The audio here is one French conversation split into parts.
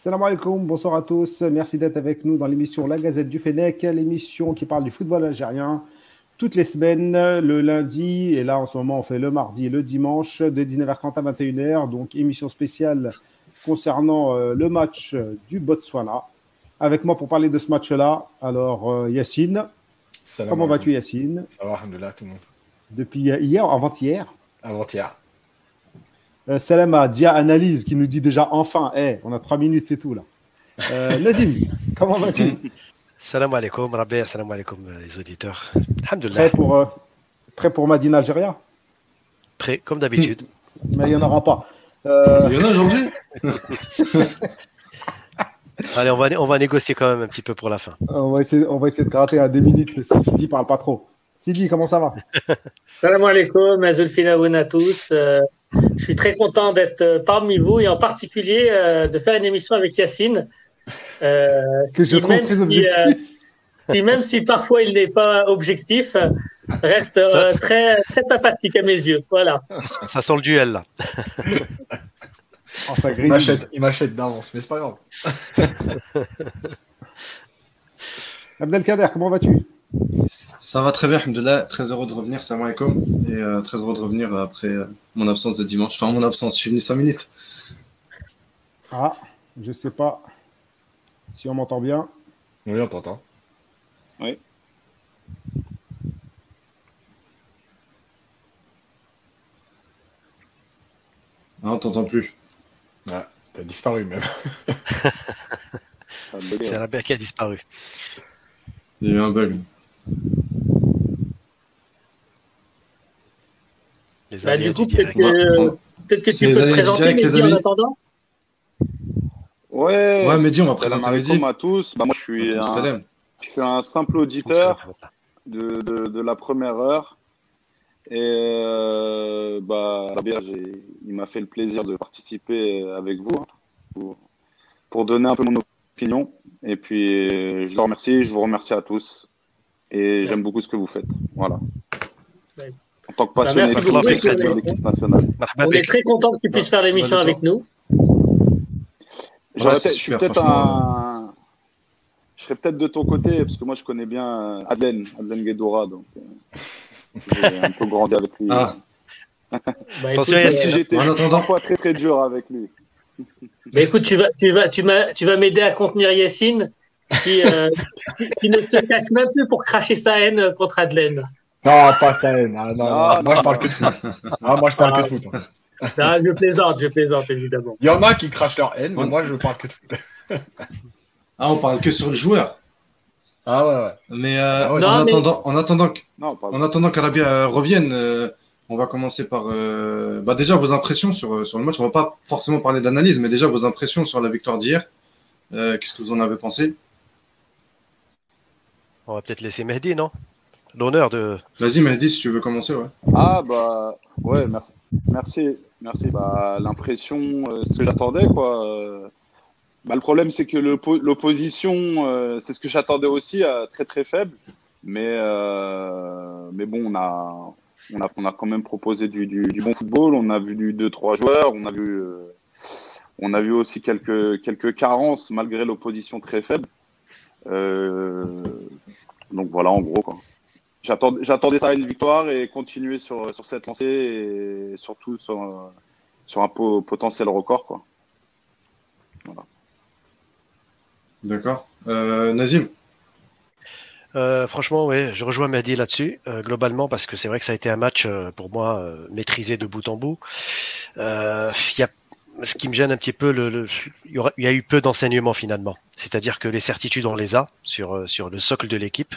Salam alaikum, bonsoir à tous. Merci d'être avec nous dans l'émission La Gazette du Fennec, l'émission qui parle du football algérien toutes les semaines, le lundi, et là en ce moment on fait le mardi et le dimanche, de 19h30 à 21h. Donc émission spéciale concernant euh, le match du Botswana. Avec moi pour parler de ce match-là, alors euh, Yacine. Comment vas-tu Yacine? Ça va, alhamdoulilah, tout le monde. Depuis hier, avant-hier Avant-hier. Euh, Salam à Dia Analyse qui nous dit déjà enfin, hey, on a trois minutes, c'est tout là. Euh, Nazim, comment vas-tu? Salam alaikum, Rabbi, salam alaikum les auditeurs. Prêt pour, euh, prêt pour Madina Algérie Prêt, comme d'habitude. Mais il n'y en aura pas. Euh, Il y en a aujourd'hui Allez, on va, on va négocier quand même un petit peu pour la fin. on, va essayer, on va essayer de gratter à deux minutes si Sidi parle pas trop. Sidi, comment ça va? Salam alaikum, Azulfina à tous. Je suis très content d'être euh, parmi vous et en particulier euh, de faire une émission avec Yacine. Euh, que je qui, trouve même très si, objectif. euh, si même si parfois il n'est pas objectif, reste euh, très, très sympathique à mes yeux. Voilà. Ça, ça sent le duel là. Oh, ça Il grésille. m'achète, il m'achète d'avance, mais c'est pas grave. Abdelkader, comment vas-tu? Ça va très bien, alhamdoulilah. Très heureux de revenir, salam alaikum. Et euh, très heureux de revenir après euh, mon absence de dimanche. Enfin, mon absence, je suis venu 5 minutes. Ah, je sais pas si on m'entend bien. Oui, on t'entend. Ah, on t'entend plus. Ah, t'as disparu même. C'est Rabbi qui a disparu. Il y a eu un bug. Les Bah, du coup, peut-être direct. que, peut-être que tu les peux te amis présenter direct, les Mehdi, en amis. attendant. Ouais. Ouais, Mehdi, on va présenter Mehdi. à tous. Bah, moi, je suis, un, Salam. je suis un simple auditeur de, de, de la première heure. Et euh, bah, j'ai- il m'a fait le plaisir de participer avec vous hein, pour, pour donner un peu mon opinion. Et puis, euh, je le remercie, je vous remercie à tous. Et j'aime beaucoup ce que vous faites. Voilà. Ouais. En tant que Bah, passionné merci de l'équipe nationale. On est très content que tu puisses faire l'émission Bah, avec nous. Je suis super, peut-être franchement. un. Je serais peut-être de ton côté, parce que moi je connais bien euh, Adlen, Adlen Guedora, donc euh, j'ai un peu grandi avec lui. Ah. Bah, Attention, j'étais parfois très très dur avec lui. bah, écoute, tu vas, tu vas, tu m'as- tu vas m'aider à contenir Yacine, qui, euh, qui, qui ne se cache même plus pour cracher sa haine contre Adelaine. Non, pas ta haine. Ah, non, non, moi, je parle que de foot. Ah, moi, je parle que de foot. hein. Ah, je plaisante, je plaisante évidemment. Il y en a qui crachent leur haine, mais moi, je parle que de foot. Ah, on parle que sur le joueur. Ah, ouais, ouais. Mais euh, ouais. Non, en, mais- attendant, en attendant que Non, pas En attendant qu'Arabia euh, revienne, euh, on va commencer par euh, bah déjà vos impressions sur, sur le match. On va pas forcément parler d'analyse, mais déjà vos impressions sur la victoire d'hier. Euh, Qu'est-ce que vous en avez pensé? On va peut-être laisser Mehdi, non? L'honneur de. Vas-y, Mehdi, si tu veux commencer. Ouais. Ah bah ouais, merci, merci, merci. Bah l'impression, euh, ce que j'attendais quoi. euh, Bah, le problème c'est que l'oppo- l'opposition, euh, c'est ce que j'attendais aussi, euh, très très faible. Mais euh, mais bon, on a on a on a quand même proposé du, du, du bon football. On a vu du deux trois joueurs. On a vu euh, on a vu aussi quelques quelques carences malgré l'opposition très faible. Euh, donc voilà en gros quoi. J'attendais j'attendais ça à une victoire et continuer sur, sur cette lancée et surtout sur, sur un po- potentiel record. Quoi. D'accord. Euh, Nazim Euh, franchement, oui, je rejoins Mehdi là-dessus, euh, globalement, parce que c'est vrai que ça a été un match, euh, pour moi, euh, maîtrisé de bout en bout. Euh, il y a, ce qui me gêne un petit peu, le, le- il, y a eu peu d'enseignements finalement. C'est-à-dire que les certitudes, on les a sur, euh, sur le socle de l'équipe.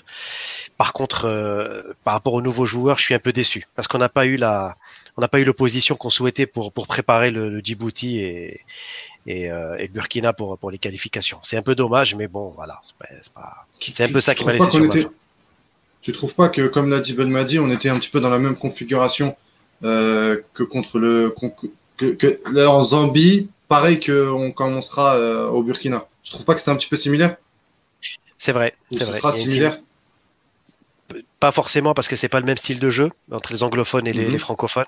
Par contre, euh, par rapport aux nouveaux joueurs, je suis un peu déçu, parce qu'on n'a pas eu la, on n'a pas eu l'opposition qu'on souhaitait pour, pour préparer le, le Djibouti et, et, euh, et le Burkina pour, pour les qualifications. C'est un peu dommage, mais bon, voilà, c'est un peu ça qui m'a laissé sur ma était- Tu trouves pas que, comme l'a dit Belmadi, on était un petit peu dans la même configuration euh, que contre le que, que là en Zambie, pareil qu'on commencera euh, au Burkina. Tu trouves pas que c'était un petit peu similaire? C'est vrai, Ou ce vrai. sera similaire? Pas forcément parce que c'est pas le même style de jeu entre les anglophones et les, Mhm. les francophones.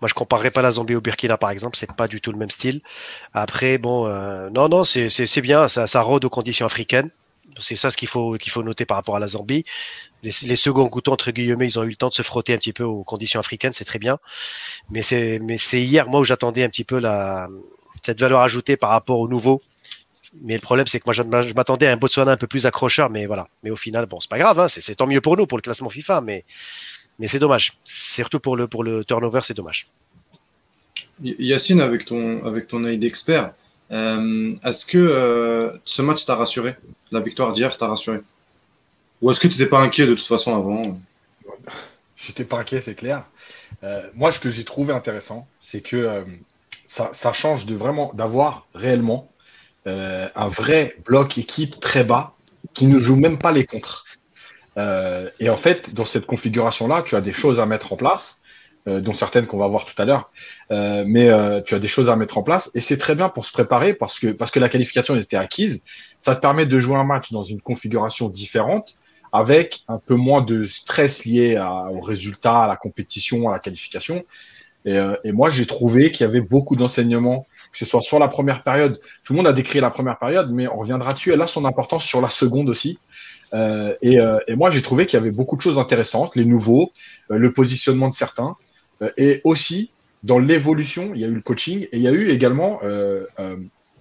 Moi, je comparerais pas la Zambie au Burkina, par exemple. C'est pas du tout le même style. Après, bon, euh, non, non, c'est c'est- c'est bien. Ça, ça rôde aux conditions africaines. C'est ça ce qu'il faut noter par rapport à la Zambie. Les, seconds goûtons entre guillemets, ils ont eu le temps de se frotter un petit peu aux conditions africaines. C'est très bien. Mais c'est mais c'est hier moi où j'attendais un petit peu la cette valeur ajoutée par rapport au nouveau. Mais le problème, c'est que moi, je m'attendais à un Botswana un peu plus accrocheur, mais voilà. Mais au final, bon, c'est pas grave, hein, c'est tant mieux pour nous, pour le classement FIFA, mais, mais c'est dommage. Surtout pour le, turnover, c'est dommage. Yacine, avec ton, avec ton œil d'expert, est-ce que euh, ce match t'a rassuré? La victoire d'hier t'a rassuré? Ou est-ce que tu n'étais pas inquiet de toute façon avant? J'étais pas inquiet, c'est clair. Euh, moi, ce que j'ai trouvé intéressant, c'est que euh, ça, change de vraiment d'avoir réellement euh, un vrai bloc équipe très bas qui ne joue même pas les contres. Euh, et en fait, dans cette configuration-là, tu as des choses à mettre en place, euh, dont certaines qu'on va voir tout à l'heure. Euh, mais euh, tu as des choses à mettre en place et c'est très bien pour se préparer parce que parce que la qualification était acquise. Ça te permet de jouer un match dans une configuration différente avec un peu moins de stress lié à- au résultat, à la compétition, à la qualification. Et, euh, et moi, j'ai trouvé qu'il y avait beaucoup d'enseignements, que ce soit sur la première période. Tout le monde a décrit la première période, mais on reviendra dessus. Elle a son importance sur la seconde aussi. Euh, et, euh, et moi, j'ai trouvé qu'il y avait beaucoup de choses intéressantes, les nouveaux, le positionnement de certains, et aussi dans l'évolution, il y a eu le coaching, et il y a eu également euh, euh,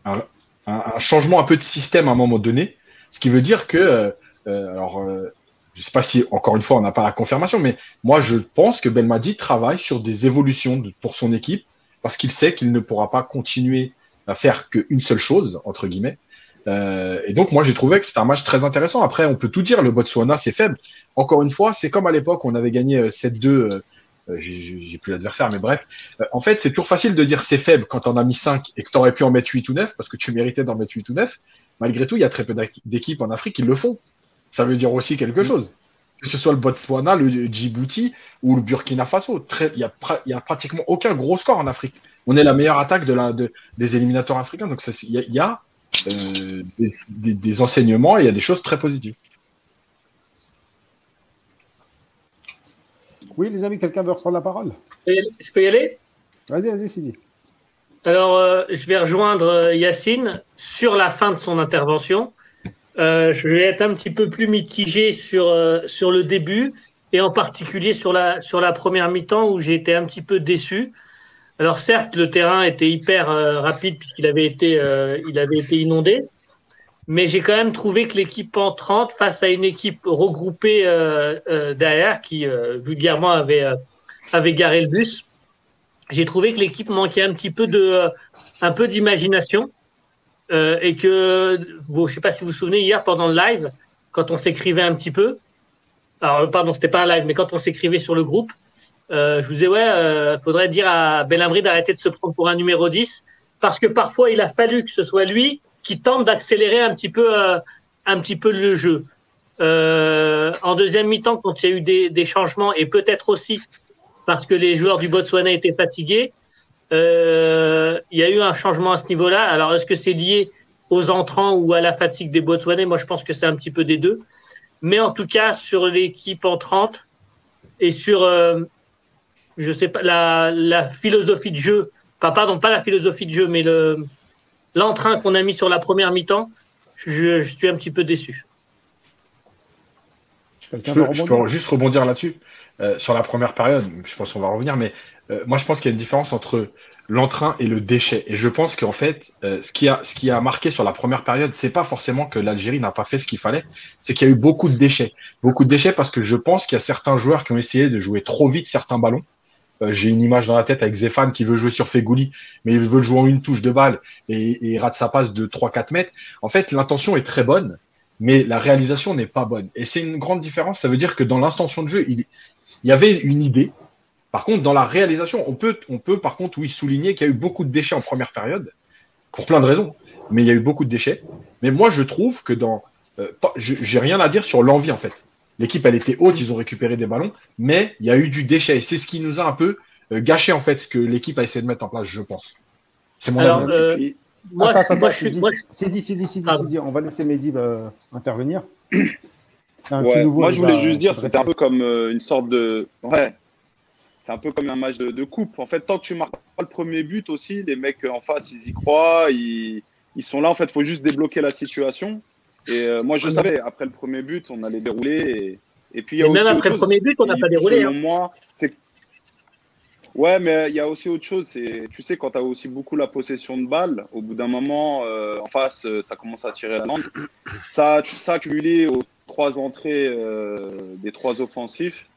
un, changement un peu de système à un moment donné, ce qui veut dire que euh, euh, alors, euh, je ne sais pas si, encore une fois, on n'a pas la confirmation, mais moi, je pense que Belmadi travaille sur des évolutions pour son équipe parce qu'il sait qu'il ne pourra pas continuer à faire qu'une seule chose, entre guillemets. Euh, et donc, moi, j'ai trouvé que c'était un match très intéressant. Après, on peut tout dire, le Botswana, c'est faible. Encore une fois, c'est comme à l'époque, on avait gagné euh, 7-2. Euh, j'ai- plus l'adversaire, mais bref. Euh, en fait, c'est toujours facile de dire c'est faible quand on a mis 5 et que tu aurais pu en mettre 8 ou 9 parce que tu méritais d'en mettre 8 ou 9. Malgré tout, il y a très peu d'équipes en Afrique qui le font. Ça veut dire aussi quelque chose. Que ce soit le Botswana, le Djibouti ou le Burkina Faso. Il n'y a, y a pratiquement aucun gros score en Afrique. On est la meilleure attaque de la, de- des éliminateurs africains. Donc, il y a, y a, euh, des, des- des enseignements et il y a des choses très positives. Oui, les amis, quelqu'un veut reprendre la parole? Je peux y aller? Vas-y, vas-y, Sidi. Alors, euh, je vais rejoindre euh, Yacine sur la fin de son intervention. Euh, je vais être un petit peu plus mitigé sur, euh, sur le début et en particulier sur la, sur la première mi-temps où j'ai été un petit peu déçu. Alors certes, le terrain était hyper rapide puisqu'il avait, été, il avait été inondé, mais j'ai quand même trouvé que l'équipe en 30 face à une équipe regroupée euh, euh, derrière qui euh, vulgairement avait, avait garé le bus, j'ai trouvé que l'équipe manquait un petit peu de, un peu d'imagination et que, vous, je sais pas si vous vous souvenez hier pendant le live, quand on s'écrivait un petit peu, alors pardon, c'était pas un live, mais quand on s'écrivait sur le groupe, je vous disais ouais, faudrait dire à Belhamri d'arrêter de se prendre pour un numéro 10 parce que parfois il a fallu que ce soit lui qui tente d'accélérer un petit peu, euh, un petit peu le jeu. Euh, en deuxième mi-temps, quand il y a eu des, changements et peut-être aussi parce que les joueurs du Botswana étaient fatigués. Euh, il y a eu un changement à ce niveau-là. Alors, est-ce que c'est lié aux entrants ou à la fatigue des Botswanais? Moi, je pense que c'est un petit peu des deux. Mais en tout cas, sur l'équipe entrante et sur, je sais pas, la, philosophie de jeu, pas, pardon, pas la philosophie de jeu, mais le, l'entrain qu'on a mis sur la première mi-temps, je, je suis un petit peu déçu. Je peux juste rebondir là-dessus. Euh, sur la première période, je pense qu'on va revenir, mais euh, moi je pense qu'il y a une différence entre l'entrain et le déchet. Et je pense qu'en fait, euh, ce, qui a, ce qui a marqué sur la première période, c'est pas forcément que l'Algérie n'a pas fait ce qu'il fallait, c'est qu'il y a eu beaucoup de déchets. Beaucoup de déchets parce que je pense qu'il y a certains joueurs qui ont essayé de jouer trop vite certains ballons. Euh, J'ai une image dans la tête avec Zéphane qui veut jouer sur Fegouli, mais il veut jouer en une touche de balle et, rate sa passe de 3-4 mètres. En fait, l'intention est très bonne, mais la réalisation n'est pas bonne. Et c'est une grande différence. Ça veut dire que dans l'intention de jeu, il, y avait une idée. Par contre, dans la réalisation, on peut, on peut par contre, oui, souligner qu'il y a eu beaucoup de déchets en première période, pour plein de raisons. Mais il y a eu beaucoup de déchets. Mais moi, je trouve que dans. Euh, J'ai rien à dire sur l'envie, en fait. L'équipe, elle était haute, ils ont récupéré des ballons, mais il y a eu du déchet. Et c'est ce qui nous a un peu euh, gâché, en fait, ce que l'équipe a essayé de mettre en place, je pense. C'est mon Alors, avis. euh, puis, Moi, Attends, moi, je suis, je- Sidi, Sidi, Sidi, Pardon. Sidi, on va laisser Mehdi euh, intervenir. moi, je voulais juste dire, c'était un peu comme euh, une sorte de. Ouais. C'est un peu comme un match de, coupe. En fait, tant que tu marques pas le premier but aussi, les mecs en face, ils y croient, ils, ils sont là. En fait, il faut juste débloquer la situation. Et euh, moi, je savais, après le premier but, on allait dérouler. Et, puis, il y a même après le premier but, on n'a pas déroulé. Selon hein. moi, c'est Ouais, mais il y a aussi autre chose. C'est, tu sais, quand tu as aussi beaucoup la possession de balle, au bout d'un moment, euh, en face, euh, ça commence à tirer la lampe. Ça, ça accumulé aux trois entrées euh, des trois offensifs,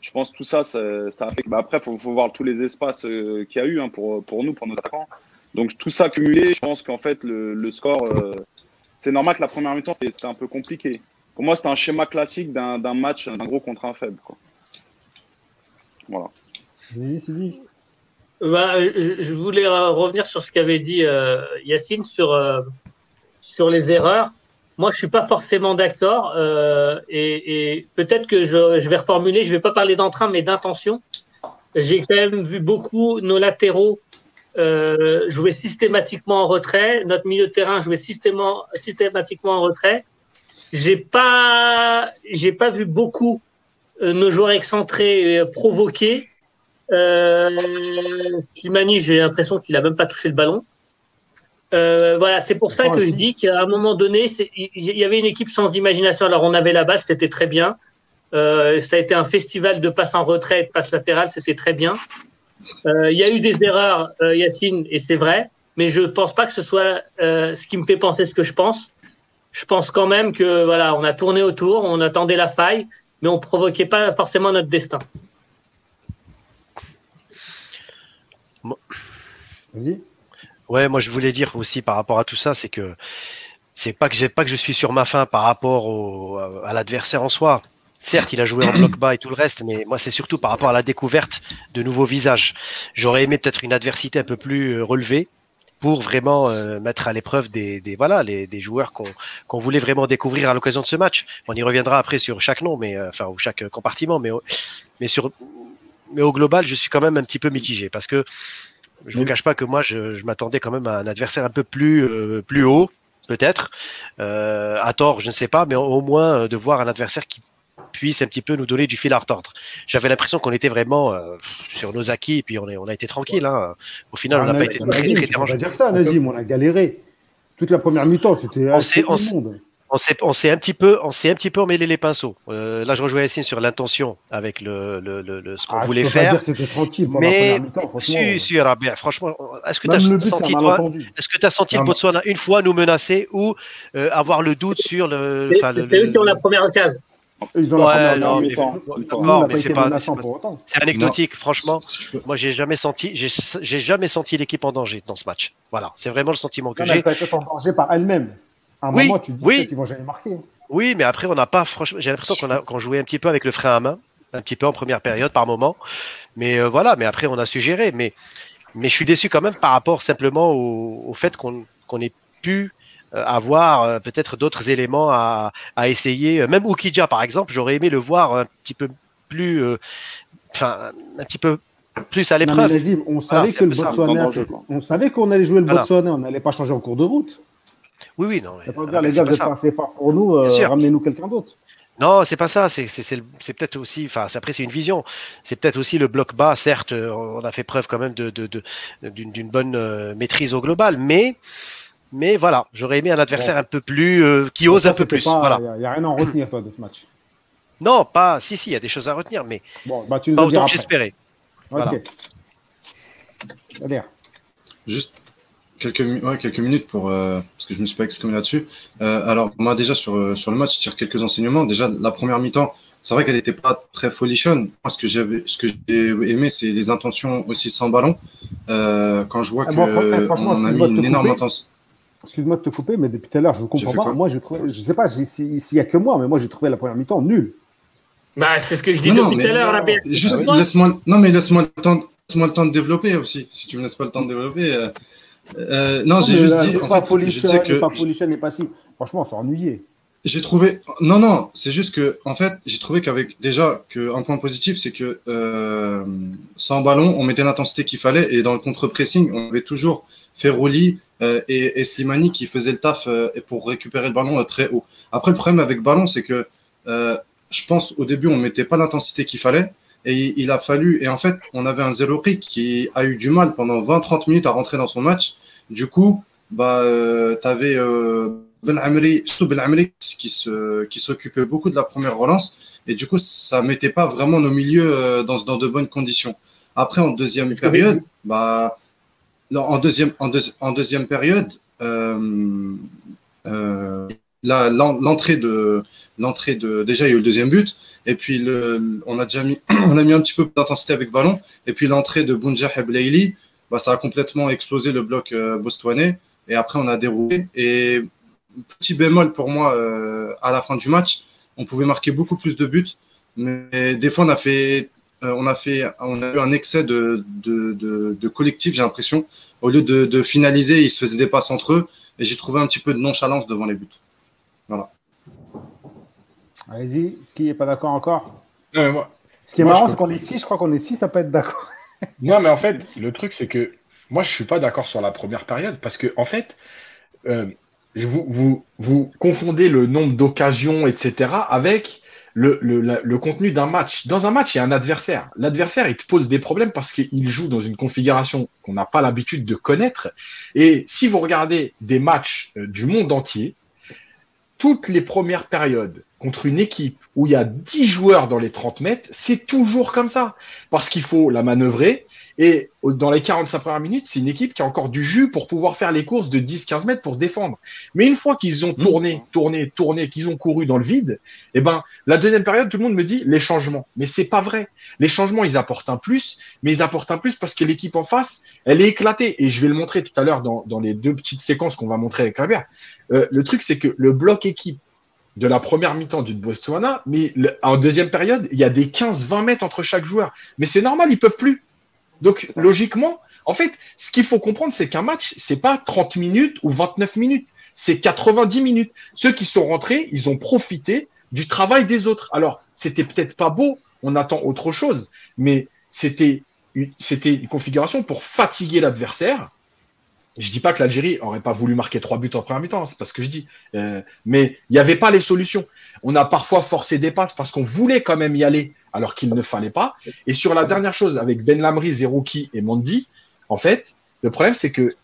je pense que tout ça, ça, ça a fait. Bah, après, il faut, faut, voir tous les espaces qu'il y a eu hein, pour, pour nous, pour nos attaquants. Donc, tout ça accumulé, je pense qu'en fait, le, le score, c'est normal que la première mi-temps, c'était un peu compliqué. Pour moi, c'était un schéma classique d'un match, d'un gros contre un faible. Quoi. Voilà. Bah, je voulais revenir sur ce qu'avait dit euh, Yacine sur, euh, sur les erreurs. Moi, je suis pas forcément d'accord euh, et, et peut-être que je, je, vais reformuler. Je vais pas parler d'entrain, mais d'intention. J'ai quand même vu beaucoup nos latéraux euh, jouer systématiquement en retrait, notre milieu de terrain jouer systématiquement, systématiquement en retrait. J'ai pas, j'ai pas vu beaucoup nos joueurs excentrés provoquer euh, Slimani, j'ai l'impression qu'il a même pas touché le ballon. Euh, voilà, c'est pour ça que je dis qu'à un moment donné, il y avait une équipe sans imagination. Alors on avait la base, c'était très bien. Euh, ça a été un festival de passes en retrait, de passes latérales, c'était très bien. Euh, il y a eu des erreurs, euh, Yacine, et c'est vrai, mais je pense pas que ce soit euh, ce qui me fait penser ce que je pense. Je pense quand même que voilà, on a tourné autour, on attendait la faille, mais on provoquait pas forcément notre destin. Vas-y. Ouais, moi je voulais dire aussi par rapport à tout ça, c'est que c'est pas que j'ai pas que je suis sur ma faim par rapport au, à l'adversaire en soi. Certes, il a joué en bloc bas et tout le reste, mais moi c'est surtout par rapport à la découverte de nouveaux visages. J'aurais aimé peut-être une adversité un peu plus euh, relevée pour vraiment euh, mettre à l'épreuve des, des, voilà les, des joueurs qu'on voulait vraiment découvrir à l'occasion de ce match. On y reviendra après sur chaque nom, mais euh, enfin ou chaque compartiment, mais mais sur mais au global, je suis quand même un petit peu mitigé parce que je ne vous cache pas que moi, je, je m'attendais quand même à un adversaire un peu plus, euh, plus haut, peut-être. Euh, à tort, je ne sais pas, mais au moins euh, de voir un adversaire qui puisse un petit peu nous donner du fil à retordre. J'avais l'impression qu'on était vraiment euh, sur nos acquis et puis on, est, on a été tranquille. Hein. Au final, on n'a pas été très, très, très dérangé. On va dire ça, Nazim, on a galéré. Toute la première mi-temps, c'était on, on, on s'est, on s'est un petit peu, on s'est un petit peu emmêlé les pinceaux. Euh, là, je rejoins Yacine sur l'intention avec le, le, le, ce qu'on ah, voulait faire. c'était tranquille. Mais si, si, Rabia, franchement, est-ce que tu as senti, toi, est-ce que tu as senti le Botswana une fois nous menacer ou euh, avoir le doute sur le. C'est eux qui ont la première case. Ils ont ouais, non, mais, d'accord, mais c'est pas, c'est anecdotique. Franchement, moi, j'ai jamais senti, j'ai jamais senti l'équipe en danger dans ce match. Voilà, c'est vraiment le sentiment que j'ai. Elle peut être en danger par elle-même. À un oui, moment, tu dis oui. qu'ils vont jamais marquer. Oui, mais après, on n'a pas, franchement, j'ai l'impression qu'on a, qu'on jouait un petit peu avec le frein à main, un petit peu en première période par moment. Mais euh, voilà, mais après, on a su gérer. Mais, mais je suis déçu quand même par rapport simplement au, au fait qu'on qu'on ait pu euh, avoir euh, peut-être d'autres éléments à, à essayer. Même Ukidja, par exemple, j'aurais aimé le voir un petit peu plus, enfin, un petit peu plus à l'épreuve. On savait que le Botswana, on savait qu'on allait jouer le Botswana, on n'allait pas changer en cours de route. Oui, oui, non. pas dire, les gars, vous n'êtes pas assez fort pour nous, euh, ramenez-nous quelqu'un d'autre. Non, c'est pas ça. C'est peut-être aussi, enfin, après c'est une vision. C'est peut-être aussi le bloc bas. Certes, euh, on a fait preuve quand même de d'une de, bonne euh, maîtrise au global, mais mais voilà, j'aurais aimé un adversaire un peu plus qui ose un peu plus. Il voilà. n'y a, a, rien à en retenir toi de ce match. Non, pas. Si, si, il y a des choses à retenir, mais bon, bah, tu pas autant que j'espérais. Ok. Voilà. Juste quelques, ouais, quelques minutes pour euh, parce que je me suis pas exprimé là-dessus. Euh, alors moi déjà sur euh, sur le match, je tire quelques enseignements. Déjà la première mi-temps, c'est vrai qu'elle n'était pas très folichonne. Moi ce que j'avais ce que j'ai aimé, c'est les intentions aussi sans ballon. Euh, quand je vois ah, que on a mis une énorme intention. Excuse-moi de te couper, mais depuis tout à l'heure, je ne comprends pas. Moi, je trouve, je sais pas s'il y a que moi, mais moi, j'ai trouvé la première mi-temps nulle. Bah, c'est ce que je dis depuis tout à l'heure. Juste, laisse-moi, non, mais laisse-moi le temps, laisse-moi le temps de développer aussi. Si tu me laisses pas le temps de développer, euh, euh, non, j'ai juste dit. Pas Folichon, que... pas pas si. Franchement, on s'est ennuyé. J'ai trouvé. Non, non, c'est juste que, en fait, j'ai trouvé qu'avec déjà que un point positif, c'est que euh, sans ballon, on mettait l'intensité qu'il fallait et dans le contre-pressing, on avait toujours Ferroli euh, et, et, Slimani qui faisaient le taf euh, pour récupérer le ballon euh, très haut. Après, le problème avec ballon, c'est que euh, je pense au début, on mettait pas l'intensité qu'il fallait. Et il a fallu, et en fait, on avait un zéro qui a eu du mal pendant 20-30 minutes à rentrer dans son match. Du coup, bah, euh, tu avais euh, Ben Amri, surtout Ben Amri, qui se, qui s'occupait beaucoup de la première relance. Et du coup, ça mettait pas vraiment nos milieux euh, dans, dans de bonnes conditions. Après, en deuxième période, bah, en deuxième, période, euh, euh, l'entrée de déjà il y a eu le deuxième but et puis le, on a déjà mis on a mis un petit peu d'intensité avec ballon et puis l'entrée de Bunjah et bah, ça a complètement explosé le bloc euh, et après on a déroulé et petit bémol pour moi euh, à la fin du match on pouvait marquer beaucoup plus de buts mais des fois on a fait euh, on a fait on a eu un excès de de, de, de collectif j'ai l'impression au lieu de, de finaliser ils se faisaient des passes entre eux et j'ai trouvé un petit peu de nonchalance devant les buts voilà. Allez-y, qui n'est pas d'accord encore moi, Ce qui est marrant, c'est qu'on est six, je crois qu'on est six, ça peut être d'accord. non, mais en fait, le truc, c'est que moi, je ne suis pas d'accord sur la première période parce que, en fait, euh, vous, vous, vous confondez le nombre d'occasions, etc., avec le, contenu d'un match. Dans un match, il y a un adversaire. L'adversaire, il te pose des problèmes parce qu'il joue dans une configuration qu'on n'a pas l'habitude de connaître. Et si vous regardez des matchs euh, du monde entier, toutes les premières périodes contre une équipe où il y a 10 joueurs dans les 30 mètres, c'est toujours comme ça. Parce qu'il faut la manœuvrer. Et dans les 45 premières minutes, c'est une équipe qui a encore du jus pour pouvoir faire les courses de 10-15 mètres pour défendre. Mais une fois qu'ils ont tourné, tourné, tourné, qu'ils ont couru dans le vide, eh ben, la deuxième période, tout le monde me dit les changements. Mais c'est pas vrai. Les changements, ils apportent un plus, mais ils apportent un plus parce que l'équipe en face, elle est éclatée. Et je vais le montrer tout à l'heure dans, dans les deux petites séquences qu'on va montrer avec Albert. Euh, le truc, c'est que le bloc équipe de la première mi-temps du Botswana, mais en deuxième période, il y a des 15-20 mètres entre chaque joueur. Mais c'est normal, ils peuvent plus. Donc, logiquement, en fait, ce qu'il faut comprendre, c'est qu'un match, c'est pas 30 minutes ou 29 minutes, c'est 90 minutes. Ceux qui sont rentrés, ils ont profité du travail des autres. Alors, c'était peut-être pas beau, on attend autre chose, mais c'était une configuration pour fatiguer l'adversaire je dis pas que l'Algérie aurait pas voulu marquer trois buts en première mi-temps, c'est pas ce que je dis. Euh, mais il n'y avait pas les solutions. On a parfois forcé des passes parce qu'on voulait quand même y aller alors qu'il ne fallait pas. Et sur la dernière chose avec Ben Lamri, Zerouki et Mondi, en fait, le problème c'est que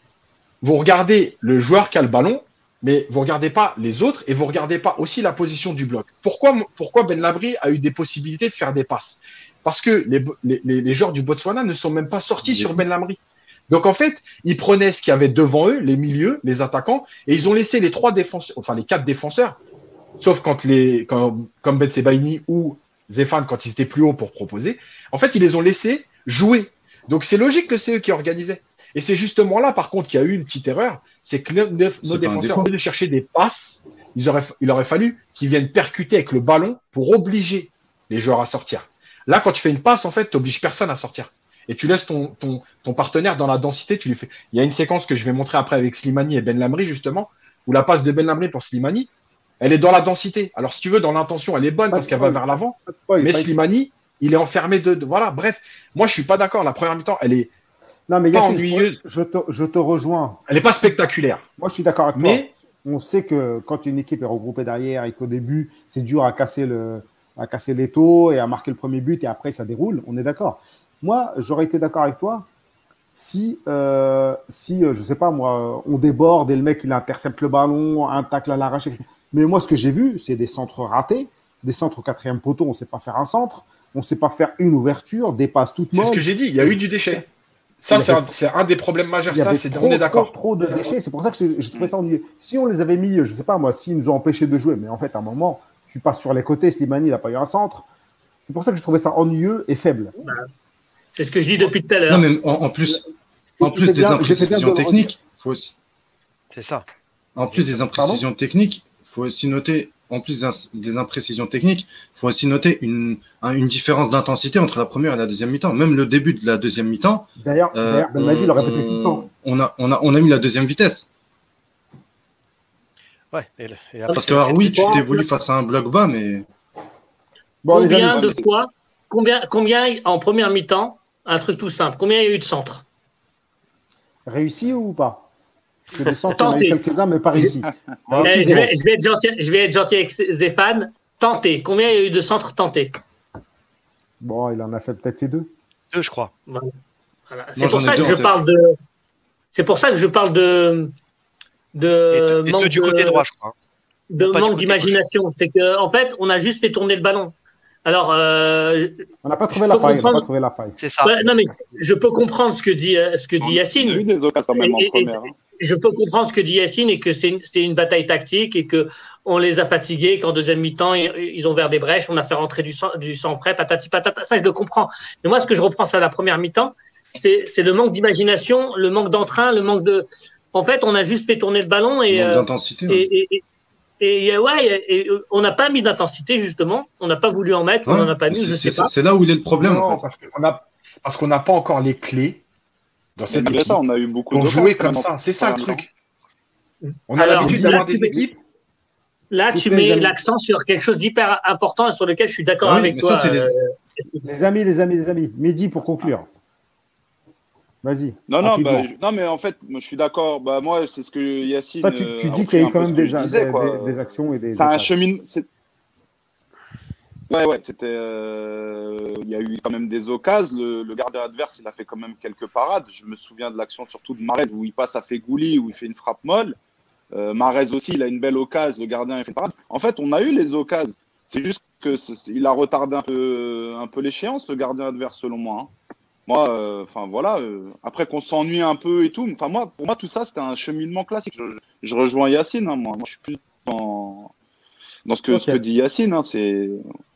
vous regardez le joueur qui a le ballon, mais vous regardez pas les autres et vous regardez pas aussi la position du bloc. Pourquoi, Ben Lamri a eu des possibilités de faire des passes? Parce que les, joueurs du Botswana ne sont même pas sortis sur Ben Lamri. Donc en fait, ils prenaient ce qu'il y avait devant eux, les milieux, les attaquants, et ils ont laissé les trois défenseurs, enfin les quatre défenseurs, sauf quand les, comme Ben Sebaini ou Zéphane quand ils étaient plus hauts pour proposer. En fait, ils les ont laissés jouer. Donc c'est logique que c'est eux qui organisaient. Et c'est justement là, par contre, qu'il y a eu une petite erreur, c'est que nos, défenseurs, au lieu de chercher des passes, ils auraient, il aurait fallu qu'ils viennent percuter avec le ballon pour obliger les joueurs à sortir. Là, quand tu fais une passe, en fait, tu n'obliges personne à sortir et tu laisses ton, ton, ton, partenaire dans la densité. Tu lui fais. Il y a une séquence que je vais montrer après avec Slimani et Ben Lamri, justement, où la passe de Ben Lamri pour Slimani, elle est dans la densité. Alors, si tu veux, dans l'intention, elle est bonne parce qu'elle va vers l'avant. Mais Slimani, il est enfermé de, Voilà, bref. Moi, je suis pas d'accord. La première mi-temps, elle est. Non, mais pas ennuyeuse. Je te, je te, rejoins. Elle n'est pas spectaculaire. Moi, je suis d'accord avec mais... On sait que quand une équipe est regroupée derrière et qu'au début, c'est dur à casser le à casser les taux et à marquer le premier but et après ça déroule, on est d'accord. Moi, j'aurais été d'accord avec toi si, euh, si euh, je sais pas moi, on déborde et le mec il intercepte le ballon, un tacle à l'arrache. Mais moi, ce que j'ai vu, c'est des centres ratés, des centres au quatrième poteau, on ne sait pas faire un centre, on ne sait pas faire une ouverture, des passes toutes. C'est ce que j'ai dit, il y a eu du déchet. Ça, c'est un, des problèmes majeurs. Ça, c'est on est d'accord. Trop, trop de déchets. C'est pour ça que j'ai trouvé ça ennuyeux. Si on les avait mis, je sais pas moi, s'ils nous ont empêchés de jouer, mais en fait, à un moment, tu passes sur les côtés, Slimani, il n'a pas eu un centre. C'est pour ça que je trouvais ça ennuyeux et faible. C'est ce que je dis depuis tout à l'heure. Non, mais en, plus, en plus des imprécisions techniques, faut aussi. C'est ça. En plus des imprécisions techniques, faut aussi noter, en plus des imprécisions techniques, faut aussi noter une, une différence d'intensité entre la première et la deuxième mi-temps. Même le début de la deuxième mi-temps. D'ailleurs, euh, Ben Madi l'a répété tout le temps. On a, on, a, on a mis la deuxième vitesse. Ouais, Parce que, alors, oui, tu t'es voulu face à un bloc bas, mais. combien de fois, combien, combien en première mi-temps, un truc tout simple. Combien il y a eu de centres? Réussi ou pas? Des centres, il y en a eu quelques-uns, mais pas réussi. je, vais, être gentil, je vais être gentil avec Zéphane. tentés Combien il y a eu de centres tentés? Bon, il en a fait peut-être fait deux. Deux, je crois. Voilà. C'est pour ça que je parle de. C'est pour ça que je parle de. Et De deux, et manque deux du de- côté droit, je crois. de pas du manque d'imagination. C'est que en fait, on a juste fait tourner le ballon. Alors, euh, On n'a pas trouvé la faille. On n'a comprendre. pas trouvé la faille. C'est ça. ouais, non mais je peux comprendre ce que dit euh, ce que dit Yacine. eu des occasions même en Et- et- première. hein. Je peux comprendre ce que dit Yacine et que c'est une, c'est une bataille tactique et que on les a fatigués qu'en deuxième mi-temps ils, ils ont ouvert des brèches, on a fait rentrer du sang, du sang frais, patati patata. Ça je le comprends. Mais moi ce que je reprends ça à la première mi-temps, c'est le manque d'imagination, le manque d'entrain, le manque de. En fait, on a juste fait tourner le ballon et Manque euh, d'intensité. ouais. et, et, et- et, ouais, et, euh, on n'a pas mis d'intensité justement. On n'a pas voulu en mettre, on n'en a pas mis, c'est- là où il est le problème, Non, en fait. parce qu'on a parce qu'on n'a pas encore les clés dans cette équipe ça, on a eu beaucoup jouer quand comme ça. C'est ça le truc. On a l'habitude d'avoir des équipes. Là, tu mets l'accent sur quelque chose d'hyper important et sur lequel je suis d'accord Ah oui, avec toi. ça, c'est les- euh, Les amis, les amis, les amis. Mehdi pour conclure. Vas-y. Non, non, bah, je- non, mais en fait, moi, je suis d'accord. Bah, moi, c'est ce que Yacine. Toi, tu, euh, tu a dis qu'il y a eu quand même des, disais, des- actions et des. C'est un c'est- Ouais, ouais, c'était. euh, Il y a eu quand même des occasions. Le, le gardien adverse, il a fait quand même quelques parades. Je me souviens de l'action surtout de Marez où il passe à Fegouli, où il fait une frappe molle. Euh, Marez aussi, il a une belle occasion. Le gardien, il fait une parade. En fait, on a eu les occasions. C'est juste que c'est- il a retardé un peu, un peu l'échéance, le gardien adverse, selon moi. hein. Moi, euh, enfin voilà. euh, après qu'on s'ennuie un peu et tout. Enfin moi, pour moi, tout ça, c'était un cheminement classique. Je, je rejoins Yacine. hein, moi. moi, je suis plus dans, dans ce que, ce que dit Yacine. hein, c'est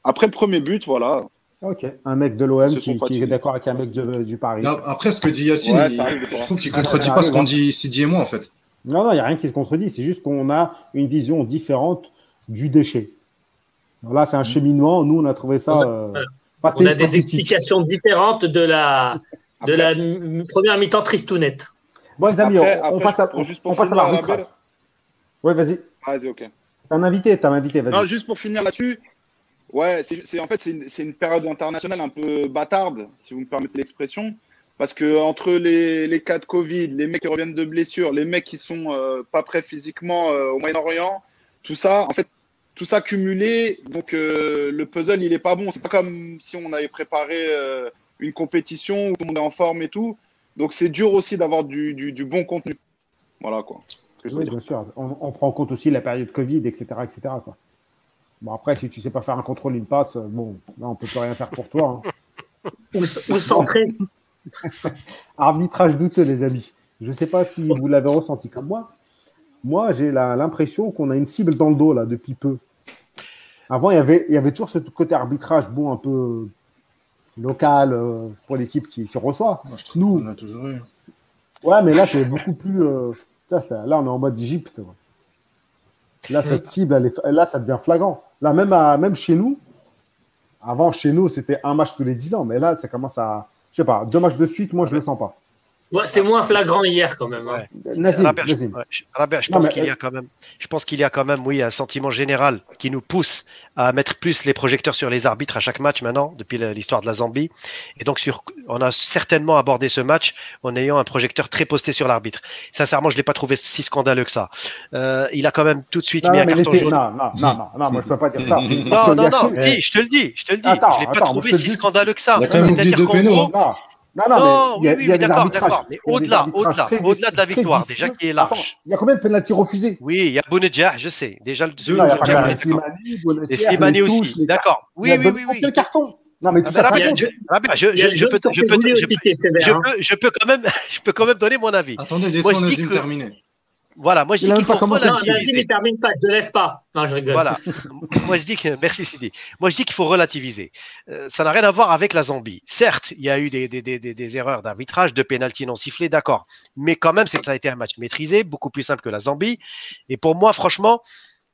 après le premier but, voilà. Ok. Un mec de l'OM qui, est d'accord avec un mec de- du Paris. Après, ce que dit Yacine, Ouais, il- ça arrive des je trouve qu'il ça contredit pas ce qu'on hein. dit Sidi et moi, en fait. Non, non, il n'y a rien qui se contredit. C'est juste qu'on a une vision différente du déchet. Là, c'est un cheminement. Nous, on a trouvé ça. Euh, on a des explications différentes de la, de la première mi-temps tristounette. Bon, les amis, Après- on, passe à, juste pour on passe à finir à la l'arbitrage. belle- Ouais, vas-y. Vas-y, ok. T'as un invité, t'as un invité, Non, vas-y. juste pour finir là-dessus. Ouais, c'est c'est- en fait c'est une, c'est une période internationale un peu bâtarde, si vous me permettez l'expression, parce que entre les, les cas de Covid, les mecs qui reviennent de blessures, les mecs qui sont euh, pas prêts physiquement euh, au Moyen-Orient, tout ça, en fait, tout ça cumulé, donc euh, le puzzle il est pas bon. C'est pas comme si on avait préparé euh, une compétition où tout le monde est en forme et tout. Donc c'est dur aussi d'avoir du, du, du bon contenu. Voilà quoi. Oui, bien sûr. On, on prend en compte aussi la période Covid, etc. etc. quoi. Bon, après, si tu sais pas faire un contrôle, une passe, euh, bon, là, on peut plus rien faire pour toi. hein. Ou, ou centré. Arbitrage douteux, les amis. Je ne sais pas si vous l'avez ressenti comme moi. Moi, j'ai l'impression qu'on a une cible dans le dos, là, depuis peu. Avant, il y avait, il y avait toujours ce côté arbitrage, bon, un peu local euh, pour l'équipe qui, qui reçoit. Moi, je trouve Nous. qu'on a toujours eu. Ouais, mais là, c'est beaucoup plus. euh, là, on est en mode Égypte. ouais. Là, cette cible, elle est- là, ça devient flagrant. Là, même, à- même chez nous, avant, chez nous, c'était un match tous les 10 ans. Mais là, ça commence à. Je sais pas, deux matchs de suite, moi, je le sens pas. Ouais, C'était moins flagrant hier quand même. hein. Ouais. Nazim, Rabert, je, Nazim. pense qu'il y euh, a quand même, je pense qu'il y a quand même, oui, un sentiment général qui nous pousse à mettre plus les projecteurs sur les arbitres à chaque match maintenant, depuis l'histoire de la Zambie. Et donc, sur, on a certainement abordé ce match en ayant un projecteur très posté sur l'arbitre. Sincèrement, je l'ai pas trouvé si scandaleux que ça. Euh, il a quand même tout de suite Non, mis un carton jaune. non, non, non, non, non, moi, je peux pas dire ça. Parce Non, non, non, si, je te le dis, je te le dis. Attends, je l'ai pas attends, trouvé si dis- scandaleux que ça. C'est-à-dire qu'en gros, Non, non, non, mais oui, oui, oui, d'accord, d'accord. Mais au-delà, au-delà, au-delà de la victoire, déjà qui est Attends, large. il y a combien de pénalties refusés? Oui, il y a Bounedjah, je sais. Déjà, le Bonetier, Et Slimani aussi. D'accord. Oui, oui, oui, oui. Quel carton Non, mais Ah, tout ben, ça, je, peux, quand même, je peux quand même donner mon avis. Attendez, Moi, laissons je dis Nazim que- terminer. Voilà, moi je dis qu'il faut. Non, relativiser. termine pas, je laisse pas. Non, je rigole. Voilà. Moi je dis que merci Sidi. Moi je dis qu'il faut relativiser. Euh, ça n'a rien à voir avec la Zambie. Certes, il y a eu des, des, des, des- des erreurs d'arbitrage, de pénalty non sifflés, d'accord. Mais quand même, c'est- ça a été un match maîtrisé, beaucoup plus simple que la Zambie. Et pour moi, franchement,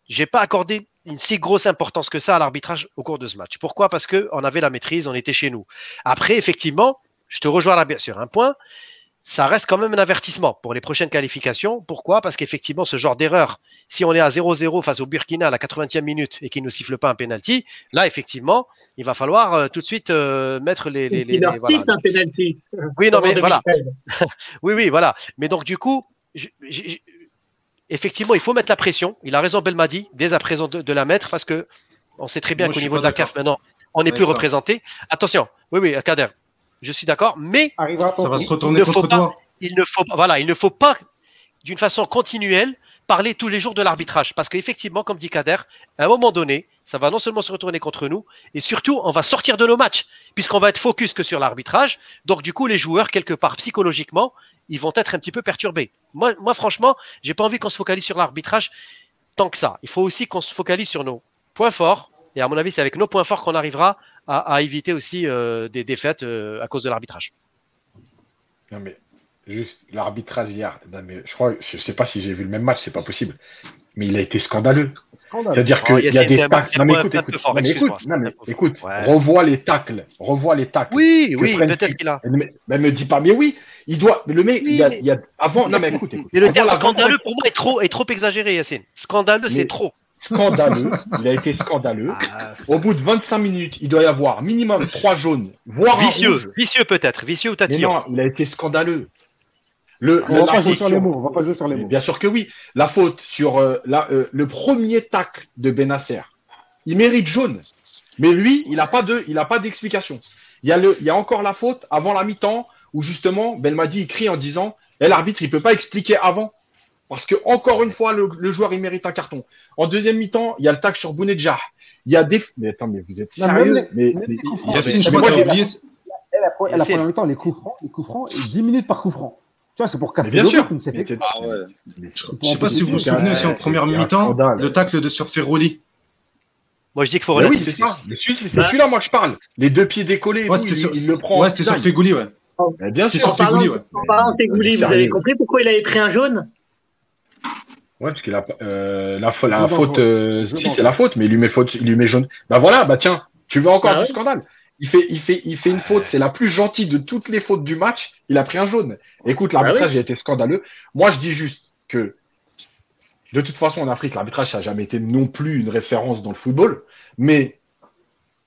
j'ai pas accordé une si grosse importance que ça à l'arbitrage au cours de ce match. Pourquoi? Parce que on avait la maîtrise, on était chez nous. Après, effectivement, je te rejoins là bien sur un point. Ça reste quand même un avertissement pour les prochaines qualifications. Pourquoi? Parce qu'effectivement, ce genre d'erreur, si on est à 0-0 face au Burkina à la 80e minute et qu'il ne siffle pas un penalty, là, effectivement, il va falloir euh, tout de suite euh, mettre les. les, les- il leur voilà. un penalty. Oui, non, mais voilà. 2013. Oui, oui, voilà. Mais donc, du coup, effectivement, il faut mettre la pression. Il a raison, Belmadi, dès à présent de, de la mettre parce que On sait très bien Moi, qu'au niveau de la CAF, maintenant, on n'est plus ça. représenté. Attention, oui, oui, Kader, je suis d'accord, mais Ça va se retourner il ne faut contre pas- toi. il ne faut, voilà, il ne faut pas, d'une façon continuelle, parler tous les jours de l'arbitrage. Parce qu'effectivement, comme dit Kader, à un moment donné, ça va non seulement se retourner contre nous, et surtout, on va sortir de nos matchs, puisqu'on va être focus que sur l'arbitrage. Donc, du coup, les joueurs, quelque part, psychologiquement, ils vont être un petit peu perturbés. Moi, moi franchement, j'ai pas envie qu'on se focalise sur l'arbitrage tant que ça. Il faut aussi qu'on se focalise sur nos points forts. Et à mon avis, c'est avec nos points forts qu'on arrivera à, à éviter aussi euh, des défaites euh, à cause de l'arbitrage. Non, mais juste l'arbitrage hier. Non, mais je crois, je sais pas si j'ai vu le même match, c'est pas possible. Mais il a été scandaleux. Scandale. C'est-à-dire Oh, qu'il y a des tacles. Non, mais écoute, écoute, fort, non, mais écoute, non, mais Ouais. revois les tacles. Revois les tacles. Oui, oui, peut-être qu'il a. Mais, mais me dis pas, mais oui, il doit. Le mec, Oui, il, y a, mais- il y a- avant. Non, mais écoute, écoute. Mais le terme scandaleux 25 pour moi est trop, est trop exagéré, Yacine. Scandaleux, c'est Mais- trop. Scandaleux. il a été scandaleux. Ah, Au bout de 25 minutes, il doit y avoir minimum 3 jaunes, voire un rouge. vicieux, vicieux peut-être, vicieux ou Mais tatillon. non, il a été scandaleux. Le, On va la pas jouer faute sur les mots. On va pas jouer sur les mots. Bien sûr que oui. La faute sur euh, la- euh, le premier tacle de Benasser, il mérite jaune. Mais lui, il n'a pas de, il a pas d'explication. Il y a le, il y a encore la faute avant la mi-temps où justement Belmadi il crie en disant, eh, l'arbitre il peut pas expliquer avant parce que encore une fois le, le joueur il mérite un carton. En deuxième mi-temps, il y a le tacle sur Bounedjah. Il y a des, mais attends mais vous êtes Non, sérieux? même Mais, même mais- les coups francs. Yacine, je Mais crois moi, que t'as j'ai- oublié. Et la, pre- la Yacine. première mi-temps, les coups francs, les coups francs, et 10 minutes par coup franc. Tu vois, c'est pour mais casser bien le sûr. rythme, c'est Mais fait. Ah ouais. mais Je sais pas si vous vous souvenez aussi en première mi-temps, le tacle de sur Ferroli. Moi, je dis qu'il faut Mais oui, c'est ça. Mais c'est Bah. celui-là, moi, que je parle. Les deux pieds décollés, Ouais, il, sur, il le prend. en ouais, c'était sur. Fegouli, ouais. Mais bien C'était sûr. sur En ouais. en parlant vous avez compris pourquoi il avait pris un jaune? Ouais, parce que la, euh, la, faute, euh, si, c'est la faute, mais il lui met faute, il lui met jaune. Bah voilà, bah tiens, tu veux encore Ah du ouais scandale. Il fait, il fait, il fait une faute, c'est la plus gentille de toutes les fautes du match. Il a pris un jaune. Écoute, Bah l'arbitrage a été scandaleux. Moi, je dis juste que, de toute façon, en Afrique, l'arbitrage, ça n'a jamais été non plus une référence dans le football. Mais,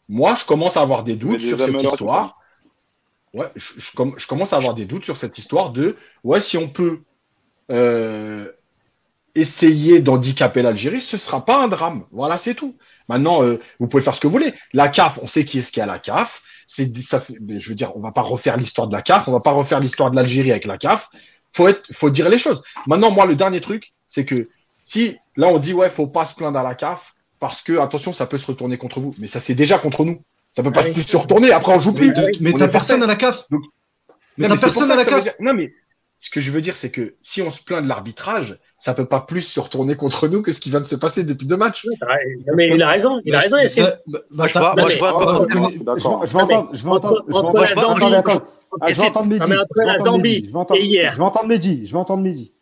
moi, je commence à avoir des doutes sur cette histoire. Ouais, je, je comm- je commence à avoir des doutes sur cette histoire de, ouais, si on peut, euh, essayer d'handicaper l'Algérie, ce sera pas un drame. Voilà, c'est tout. Maintenant, euh, vous pouvez faire ce que vous voulez. La CAF, on sait qui est ce qu'il y a à la CAF. C'est, ça fait, je veux dire, on va pas refaire l'histoire de la CAF, on va pas refaire l'histoire de l'Algérie avec la CAF. Faut être, faut dire les choses. Maintenant, moi, le dernier truc, c'est que si là on dit ouais, faut pas se plaindre à la CAF parce que attention, ça peut se retourner contre vous. Mais ça c'est déjà contre nous. Ça peut pas Ah oui. plus se retourner. Après, on joue plus. Mais, t'as personne à la CAF. Donc- Mais t'as personne à la CAF. dire- Non, mais ce que je veux dire, c'est que si on se plaint de l'arbitrage, ça peut pas plus se retourner contre nous que ce qui vient de se passer depuis deux matchs. Non, mais il a raison, il a raison, Bah, Yacine. ça- bah, Moi, je vois, moi, je vois, bah, je. Je vais- je vais entendre, ah, je vais entendre Mehdi. La entendre Zambie Mehdi, je vais entendre- et hier. Je vais entendre Mehdi, je vais entendre Mehdi.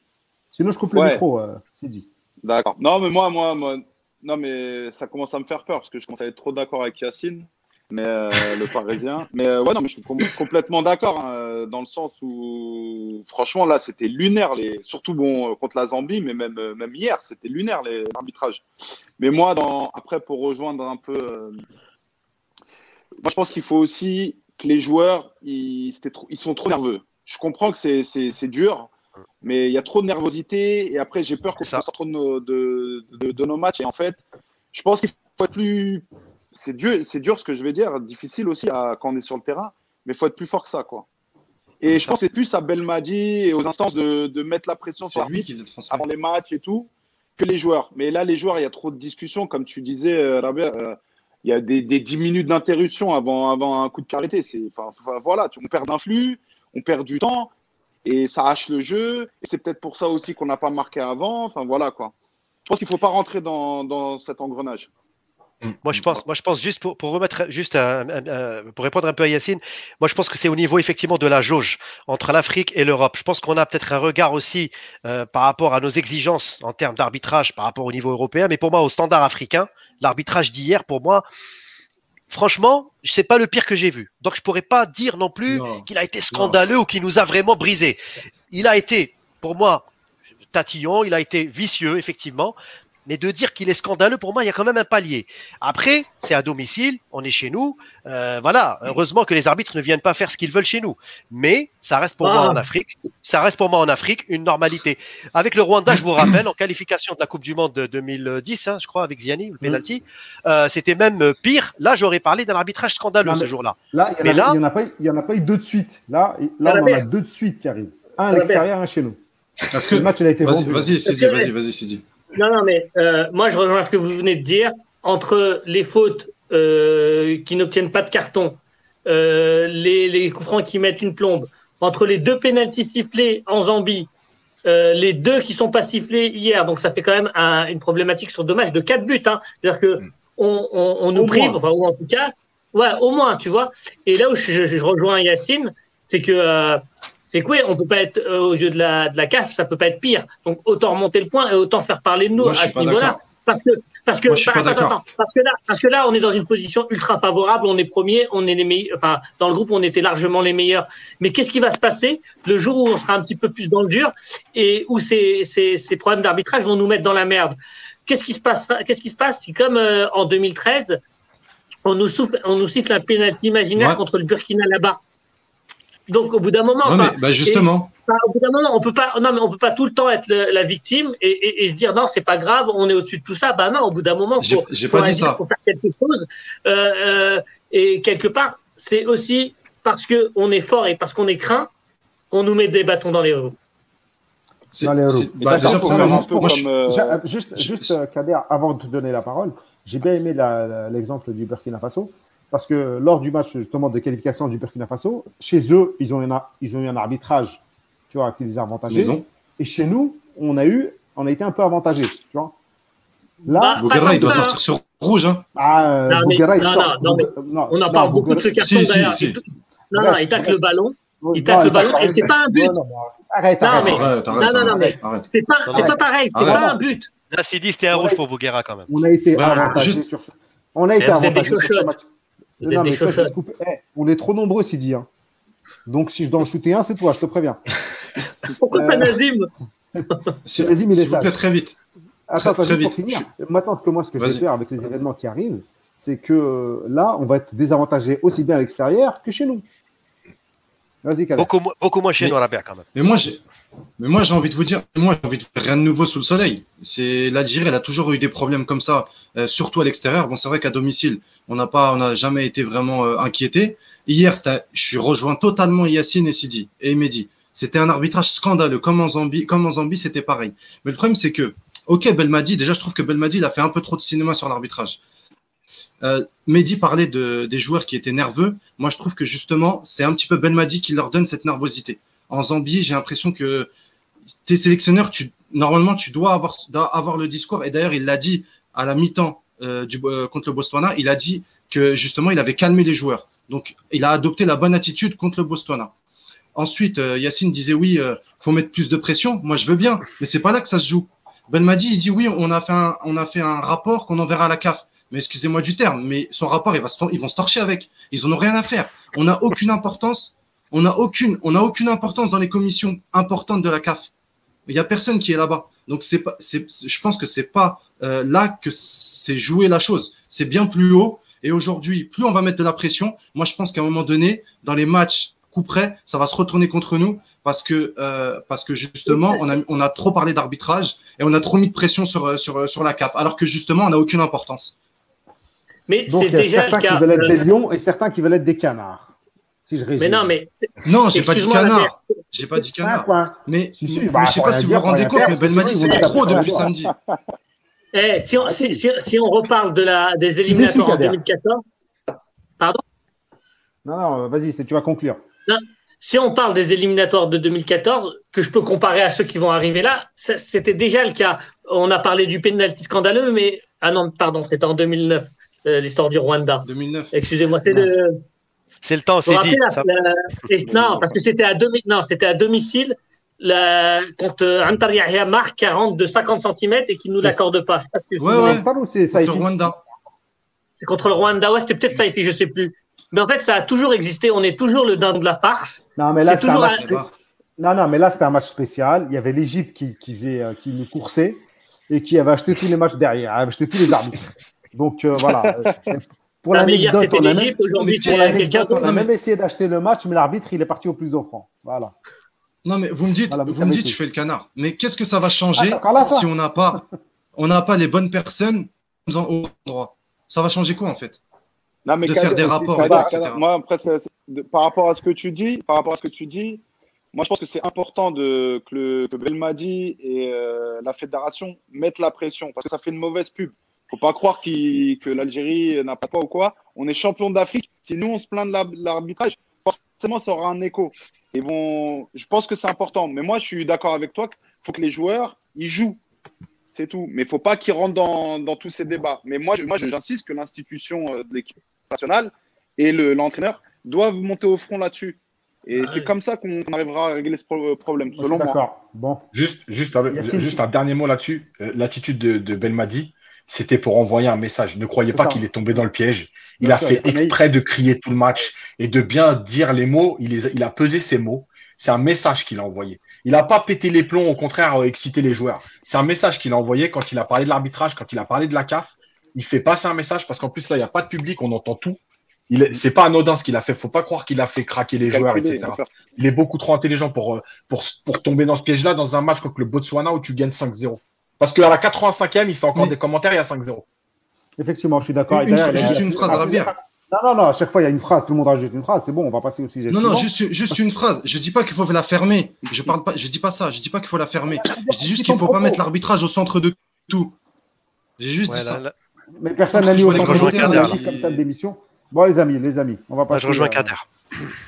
Sinon, je coupe le micro, euh, c'est dit. D'accord. Non, mais moi, moi, moi, non, mais ça commence à me faire peur parce que je commence à être trop d'accord avec Yacine, mais euh, le Parisien. Mais euh, ouais, non, mais je suis com- complètement d'accord hein, dans le sens où, franchement, là, c'était lunaire, les, surtout bon contre la Zambie, mais même euh, même hier, c'était lunaire les arbitrages. Mais moi, dans, après, pour rejoindre un peu, euh, moi, je pense qu'il faut aussi que les joueurs, ils, c'était trop- ils sont trop nerveux. Je comprends que c'est dur, mais il y a trop de nervosité et après j'ai peur qu'on sorte trop de nos, de, de- de nos matchs et en fait je pense qu'il faut être plus c'est dur c'est dur ce que je vais dire difficile aussi à- quand on est sur le terrain mais il faut être plus fort que ça quoi et je pense que c'est plus à Belmadi et aux instances de, de mettre la pression sur lui qui le avant les matchs et tout que les joueurs mais là les joueurs il y a trop de discussions comme tu disais euh, Rabia, euh, il y a des, des 10 minutes d'interruption avant, avant un coup de enfin, voilà tu- on perd d'un flux on perd du temps et ça hache le jeu. Et c'est peut-être pour ça aussi qu'on n'a pas marqué avant. Enfin voilà quoi. Je pense qu'il ne faut pas rentrer dans, dans cet engrenage. Moi, je pense, moi, je pense juste pour, pour remettre, juste un- un- un- pour répondre un peu à Yacine, moi, je pense que c'est au niveau effectivement de la jauge entre l'Afrique et l'Europe. Je pense qu'on a peut-être un regard aussi euh, par rapport à nos exigences en termes d'arbitrage par rapport au niveau européen, mais pour moi, au standard africain, l'arbitrage d'hier, pour moi, franchement, c'est pas le pire que j'ai vu. Donc, je pourrais pas dire non plus qu'il a été scandaleux ou qu'il nous a vraiment brisé. Il a été, pour moi, tatillon, il a été vicieux, effectivement. Mais de dire qu'il est scandaleux, pour moi, il y a quand même un palier. Après, c'est à domicile, on est chez nous. Euh, voilà, heureusement que les arbitres ne viennent pas faire ce qu'ils veulent chez nous. Mais ça reste pour moi Ah. en Afrique, ça reste pour moi en Afrique une normalité. Avec le Rwanda, je vous rappelle, en qualification de la Coupe du Monde de 2010, hein, je crois, avec Ziani, le penalty, euh, c'était même pire. Là, j'aurais parlé d'un arbitrage scandaleux Non, ce jour-là. Là, il Mais n'y en, là- a- il y en a pas- il y en a pas eu deux de suite. Là, là on en a deux de suite qui arrivent. Un à l'extérieur, un chez nous. Parce que Le match, il a été vas-y, vendu. vas-y, Sidi, vas-y, vas-y, Sidi. Non, non, mais euh, moi, je rejoins ce que vous venez de dire. Entre les fautes euh, qui n'obtiennent pas de carton, euh, les, les coups francs qui mettent une plombe, entre les deux pénaltys sifflés en Zambie, les deux qui sont pas sifflés hier, donc ça fait quand même un- une problématique sur deux matchs de quatre buts. Hein. C'est-à-dire que on, on, on nous Au prive, moins. enfin, ou en tout cas, ouais, au moins, tu vois. Et là où je, je- je rejoins Yacine, c'est que c'est que oui, on peut pas être euh, aux yeux de la, de la CAF, ça peut pas être pire. Donc autant remonter le point et autant faire parler de nous Moi, à ce niveau-là. Parce que, parce que, Moi, attends, attends, parce que là, parce que là, on est dans une position ultra favorable, on est premier, on est les meilleurs, enfin, dans le groupe, on était largement les meilleurs. Mais qu'est-ce qui va se passer le jour où on sera un petit peu plus dans le dur et où ces, ces, ces problèmes d'arbitrage vont nous mettre dans la merde? Qu'est-ce qui se passe, qu'est-ce qui se passe? Si, comme euh, en 2013, on nous souffle, on nous siffle un pénalty imaginaire Ouais. contre le Burkina là-bas? Donc, au bout d'un moment, enfin, mais bah, justement, au bout d'un moment, on peut pas, non, mais on peut pas tout le temps être le- la victime et, et- et se dire non, c'est pas grave, on est au-dessus de tout ça. Bah non, au bout d'un moment, faut, j'ai faut pas dit ça. faut faire quelque chose. Euh, euh, et quelque part, c'est aussi parce que on est fort et parce qu'on est craint qu'on nous met des bâtons dans les roues. c'est- Dans les roues. c'est- bah, déjà, pour je- euh, Juste, je- juste Kader, avant de te donner la parole, j'ai bien aimé la- la- l'exemple du Burkina Faso, parce que lors du match justement de qualification du Burkina Faso, chez eux, ils ont, eu un, ils ont eu un arbitrage tu vois, qui les a avantagés. Maison. Et chez nous, on a, eu, on a été un peu avantagés. Tu vois. Là, Bah, Bouguera, il doit sortir sur rouge. Hein. ah, euh, Non, mais- Bouguera, il non, sort- non, non, mais Boug- non, On en parle beaucoup de ce carton Si, d'ailleurs. si. Non, Bref, non, il tacle bref. le ballon. Il tacle le ballon arrête, et c'est pas un but. non, non, Arrête, Non, arrête. mais- Arrête, arrête, non, non, arrête. C'est pas, c'est pas pareil. C'est pas un but. Là, Sidi, c'était un rouge pour Bouguera quand même. On a été Ouais, avantagés sur ce... On a été avantagés sur ce match. Non, mais toi, je vais te. Eh, on est trop nombreux, Sidi. Hein. Donc, si je dois en shooter un, c'est toi, je te préviens. Pourquoi Euh, pas Nazim S'il Vas-y, mais s'il les vous plaît, sages. très vite. Attends, attends, très juste pour vite. finir. Maintenant, ce que moi, ce que j'ai Vas-y. peur avec les événements qui arrivent, c'est que euh, là, on va être désavantagé aussi bien à l'extérieur que chez nous. Vas-y, Kader. Beaucoup, beaucoup moins chez Mais- nous, Rabia, quand même. Mais moi, j'ai, mais moi, j'ai envie de vous dire, moi, j'ai envie de faire rien de nouveau sous le soleil. C'est l'Algérie, elle a toujours eu des problèmes comme ça, euh, surtout à l'extérieur. Bon, c'est vrai qu'à domicile, on n'a pas, on n'a jamais été vraiment euh, inquiété. Hier, je suis rejoint totalement Yacine et Sidi et Mehdi. C'était un arbitrage scandaleux, comme en Zambie, comme en Zambie, c'était pareil. Mais le problème, c'est que, ok, Belmadi, déjà, je trouve que Belmadi, il a fait un peu trop de cinéma sur l'arbitrage. Euh, Mehdi parlait de, des joueurs qui étaient nerveux. Moi, je trouve que justement, c'est un petit peu Belmadi qui leur donne cette nervosité. En Zambie, j'ai l'impression que tes sélectionneurs, tu, normalement, tu dois avoir, le discours. Et d'ailleurs, il l'a dit à la mi-temps euh, euh, contre le Botswana. Il a dit que justement, il avait calmé les joueurs. Donc, il a adopté la bonne attitude contre le Botswana. Ensuite, euh, Yacine disait oui, euh, faut mettre plus de pression. Moi, je veux bien, mais c'est pas là que ça se joue. Belmadi, il dit oui, on a fait un, on a fait un rapport qu'on enverra à la CAF. Mais excusez-moi du terme, mais son rapport, il va se, ils vont se torcher avec. Ils en ont rien à faire. On n'a aucune importance. On n'a aucune, on n'a aucune importance dans les commissions importantes de la CAF. Il y a personne qui est là-bas. Donc c'est pas, c'est, je pense que c'est pas euh, là que c'est joué la chose. C'est bien plus haut. Et aujourd'hui, plus on va mettre de la pression, moi je pense qu'à un moment donné, dans les matchs coup près, ça va se retourner contre nous parce que euh, parce que justement, on a on a trop parlé d'arbitrage et on a trop mis de pression sur sur sur la CAF, alors que justement, on n'a aucune importance. Mais Donc, c'est il y a déjà certains qui veulent être des Euh, lions et certains qui veulent être des canards. Si je résume. Mais non, mais Non, j'ai pas dit canard. C'est- J'ai pas dit canard. Mais, Si, si, mais bah, je sais faut pas si vous vous rendez compte, mais ils c'était vont trop depuis samedi. Eh, si, on, si, si. on reparle de la, des déçu, éliminatoires en Kader. 2014, pardon? Non, non, vas-y, c'est- tu vas conclure. si on parle des éliminatoires de 2014, que je peux comparer à ceux qui vont arriver là, c'était déjà le cas. On a parlé du penalty scandaleux, mais ah non, pardon, c'était en 2009, euh, l'histoire du Rwanda. 2009. Excusez-moi, c'est Non. Le. C'est le temps, c'est dit. la- Ça- la- et- non, parce que c'était à, domi- non, c'était à domicile la, quand euh, Antar Yahya marque 40 de 50 cm et qu'il ne nous l'accorde pas. Ouais, vous ouais. souvenez. Pas nous, c'est. Contre Rwanda. C'est contre le Rwanda. Ouais, c'était peut-être Saifi, je sais plus. Mais en fait, ça a toujours existé. On est toujours le dindon de la farce. Non, mais là, C'est c'était un match. Non, non, mais là, c'était un match spécial. Il y avait l'Égypte qui, qui, faisait, euh, qui nous coursait. et qui avait acheté tous les matchs derrière, avait acheté tous les arbitres. Donc euh, voilà. Pour l'anecdote, c'était on a même, aujourd'hui, pour l'anecdote, on a même essayé d'acheter le match, mais l'arbitre, il est parti au plus offrant. Voilà. Non, mais vous me dites, Voilà, vous vous me dites, tout. je fais le canard. Mais qu'est-ce que ça va changer Ah, si on n'a pas, on n'a pas les bonnes personnes au endroit Ça va changer quoi en fait? Non, mais de faire des aussi, rapports, etc. Moi, après, c'est- c'est- de- par rapport à ce que tu dis, par rapport à ce que tu dis, moi, je pense que c'est important de, que, le, que Belmadi et euh, la fédération mettent la pression parce que ça fait une mauvaise pub. Faut pas croire qu'il- que l'Algérie n'a pas quoi ou quoi. On est champion d'Afrique. Si nous, on se plaint de la- de l'arbitrage, forcément, ça aura un écho. Ils vont... Je pense que c'est important. Mais moi, je suis d'accord avec toi qu'il faut que les joueurs, ils jouent. C'est tout. Mais il faut pas qu'ils rentrent dans, dans tous ces débats. Mais moi, j'insiste que l'institution euh, de l'équipe nationale et le- l'entraîneur doivent monter au front là-dessus. Et c'est comme ça qu'on arrivera à régler ce pro- problème, Moi, je suis selon moi. D'accord. Bon. Juste, juste, un, juste un dernier mot là-dessus. Euh, L'attitude de, de Belmadi, c'était pour envoyer un message. Ne croyez pas qu'il est tombé dans le piège. Il Bien a sûr, fait il exprès de crier tout le match et de bien dire les mots. Il, les a- il a pesé ses mots. C'est un message qu'il a envoyé. Il n'a pas pété les plombs, au contraire, euh, excité les joueurs. C'est un message qu'il a envoyé quand il a parlé de l'arbitrage, quand il a parlé de la CAF. Il fait passer un message parce qu'en plus, là, il n'y a pas de public, on entend tout. Il est- C'est pas anodin ce qu'il a fait. Faut pas croire qu'il a fait craquer les joueurs, etc. Il est beaucoup trop intelligent pour, euh, pour, pour tomber dans ce piège-là dans un match contre le Botswana où tu gagnes 5-0. Parce qu'à la 85e, il fait encore des commentaires, il y a 5-0. Effectivement, je suis d'accord. Une- Et juste une phrase Ah, à la bière. Non, non, non, à chaque fois, il y a une phrase. Tout le monde rajoute une phrase. C'est bon, on va passer au sujet Non, non, juste, juste une phrase. Je dis pas qu'il faut la fermer. Je parle pas, je dis pas ça. Je dis pas qu'il faut la fermer. Je dis juste qu'il faut pas mettre l'arbitrage au centre de tout. J'ai juste Ouais, dit là- ça. là- Mais personne n'a mis au centre de mis comme thème d'émission. Bon, les amis, les amis, on va passer. je rejoins euh, Kader.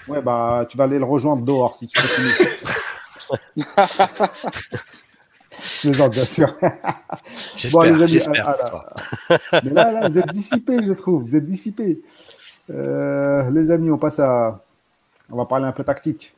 Ouais, bah, tu vas aller le rejoindre dehors si tu continues. Je plaisante, bien sûr. J'espère, les amis, j'espère. ah, ah, Mais là, là, vous êtes dissipés, je trouve. Vous êtes dissipés. Euh, les amis, on passe à. On va parler un peu tactique.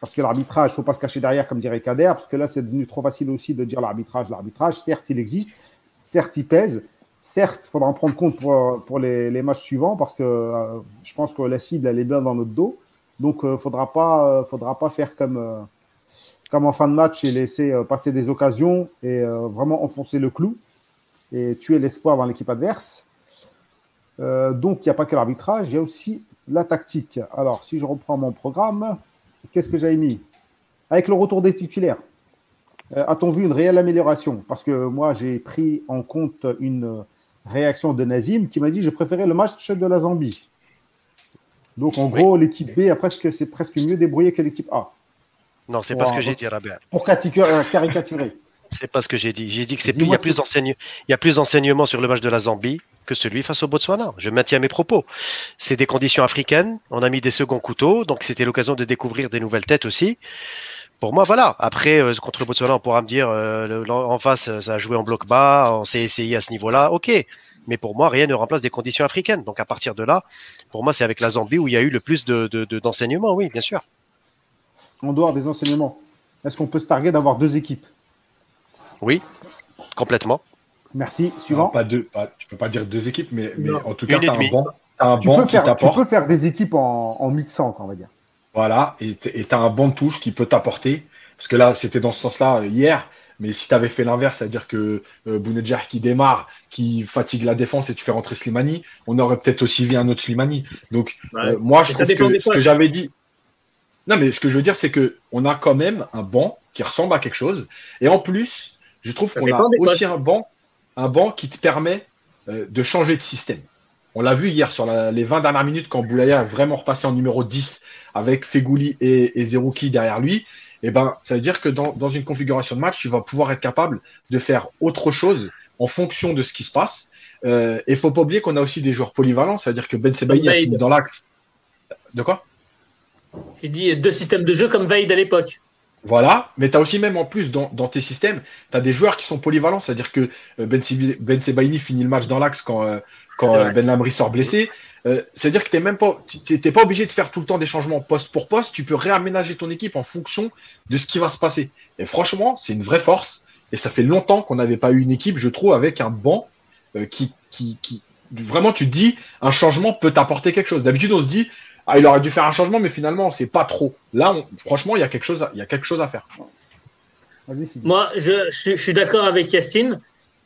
Parce que l'arbitrage, il ne faut pas se cacher derrière, comme dirait Kader, parce que là, c'est devenu trop facile aussi de dire l'arbitrage. L'arbitrage, certes, il existe, certes, il pèse, certes, il faudra en prendre compte pour, pour les, les matchs suivants, parce que euh, je pense que la cible, elle est bien dans notre dos. Donc, il ne faudra, pas, euh, faudra pas faire comme, euh, comme en fin de match et laisser euh, passer des occasions et euh, vraiment enfoncer le clou et tuer l'espoir dans l'équipe adverse. Euh, donc, il n'y a pas que l'arbitrage, il y a aussi la tactique. Alors, si je reprends mon programme, qu'est-ce que j'avais mis? Avec le retour des titulaires, a-t-on vu une réelle amélioration? Parce que moi, j'ai pris en compte une réaction de Nazim qui m'a dit je préférais le match de la Zambie. Donc, en gros, l'équipe B a presque, c'est presque mieux débrouillé que l'équipe A. Non, c'est pas ce que j'ai dit, Rabia. Pour euh, caricaturer. C'est pas ce que j'ai dit. J'ai dit que c'est plus, il y a plus d'enseignements, il y a plus d'enseignements sur le match de la Zambie que celui face au Botswana. Je maintiens mes propos. C'est des conditions africaines. On a mis des seconds couteaux, donc c'était l'occasion de découvrir des nouvelles têtes aussi. Pour moi, voilà. Après, euh, contre le Botswana, on pourra me dire euh, le- en face, ça a joué en bloc bas, on s'est essayé à ce niveau-là. Ok. Mais pour moi, rien ne remplace des conditions africaines. Donc à partir de là, pour moi, c'est avec la Zambie où il y a eu le plus de, de- de- d'enseignements. Oui, bien sûr. En dehors des enseignements, est-ce qu'on peut se targuer d'avoir deux équipes? Oui, complètement. Merci. Suivant. Non, pas deux, pas, tu peux pas dire deux équipes, mais, en tout cas, et tu as un banc, t'as un tu, banc peux qui faire, tu peux faire des équipes en, en mixant, quoi, on va dire. Voilà, et tu as un banc de touche qui peut t'apporter. Parce que là, c'était dans ce sens-là euh, hier. Mais si tu avais fait l'inverse, c'est-à-dire que euh, Bounedjah qui démarre, qui fatigue la défense et tu fais rentrer Slimani, on aurait peut-être aussi vu un autre Slimani. Donc, Ouais. euh, moi, je ça trouve que ce que j'avais dit. Non, mais ce que je veux dire, c'est que on a quand même un banc qui ressemble à quelque chose. Et en plus, je trouve Ça qu'on a aussi un banc, un banc qui te permet euh, de changer de système. On l'a vu hier sur la- les 20 dernières minutes quand Boulaya est vraiment repassé en numéro 10 avec Fegouli et, et Zerouki derrière lui. Et ben, ça veut dire que dans, dans une configuration de match, tu vas pouvoir être capable de faire autre chose en fonction de ce qui se passe. Euh, et faut pas oublier qu'on a aussi des joueurs polyvalents, c'est-à-dire que Ben Sebaini a fini dans l'axe. De quoi? Il dit deux systèmes de jeu comme Vaid à l'époque. Voilà, mais tu as aussi même en plus dans, dans tes systèmes, tu as des joueurs qui sont polyvalents, c'est-à-dire que euh, Ben, Sibi- ben Sebaini finit le match dans l'axe quand, euh, quand euh. Ben Lamry sort blessé. Euh, c'est-à-dire que tu même pas, t'es pas obligé de faire tout le temps des changements poste pour poste, tu peux réaménager ton équipe en fonction de ce qui va se passer. Et franchement, c'est une vraie force, et ça fait longtemps qu'on n'avait pas eu une équipe, je trouve, avec un banc qui, qui, qui, vraiment, tu te dis, un changement peut t'apporter quelque chose. D'habitude, on se dit, ah, il aurait dû faire un changement, mais finalement, c'est pas trop. Là, on- franchement, il y a quelque chose, à- il y a quelque chose à faire. Moi, je, je- je suis d'accord avec Yacine.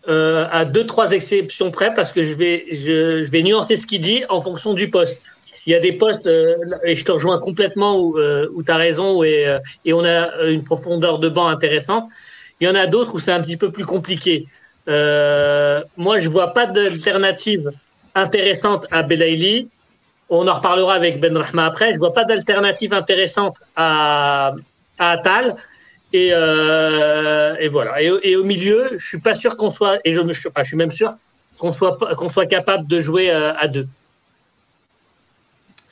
euh, à deux, trois exceptions près, parce que je vais, je, je vais nuancer ce qu'il dit en fonction du poste. Il y a des postes, euh, et je te rejoins complètement, où, euh, où tu as raison, et, euh, et on a une profondeur de banc intéressante. Il y en a d'autres où c'est un petit peu plus compliqué. Euh, moi, je vois pas d'alternative intéressante à Belaïli. On en reparlera avec Ben Rahma après. Je vois pas d'alternative intéressante à, à Atal. Et, euh, et voilà. Et, et au milieu, je suis pas sûr qu'on soit, et je, me, je, enfin, je suis même sûr qu'on soit, pas- qu'on soit capable de jouer euh, à deux.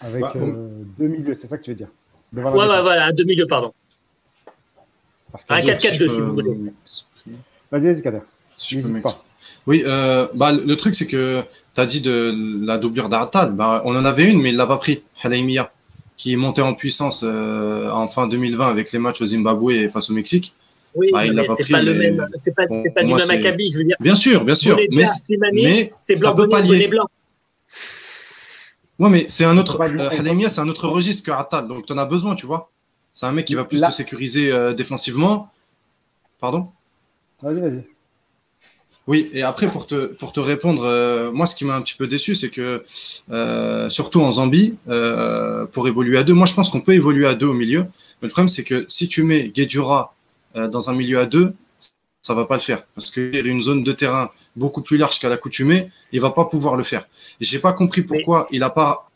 Avec Bah, euh, deux milieux, c'est ça que tu veux dire? Ouais, voilà, à deux milieux, pardon. Parce que- Un 4-4-2, Si vous peux- voulez. Vas-y, vas-y, Kader. si je peux N'hésite m'ex- pas. Oui, euh, bah, le truc, c'est que tu as dit de la doublure d'Atal. Bah, on en avait une, mais il l'a pas pris. Halaimia, qui est monté en puissance euh, en fin 2020 avec les matchs au Zimbabwe et face au Mexique. Oui, Bah, il mais l'a pas c'est pas le mais même, c'est pas, bon, c'est pas du moi, même c'est- acabit. Je veux dire, Bien sûr, bien sûr. Mais, mais c'est blanc, peut blanc. ouais, mais c'est un autre. Euh, c'est un autre registre que Atal. Donc, tu en as besoin, tu vois. C'est un mec qui va plus Là- te sécuriser euh, défensivement. Pardon? Vas-y, vas-y. Oui, et après, pour te, pour te répondre, euh, moi, ce qui m'a un petit peu déçu, c'est que, euh, surtout en Zambie, euh, pour évoluer à deux, moi, je pense qu'on peut évoluer à deux au milieu. Mais le problème, c'est que si tu mets Guedjura euh, dans un milieu à deux, ça va pas le faire. Parce qu'il y a une zone de terrain beaucoup plus large qu'à l'accoutumée, il va pas pouvoir le faire. J'ai pas compris pourquoi il a pas,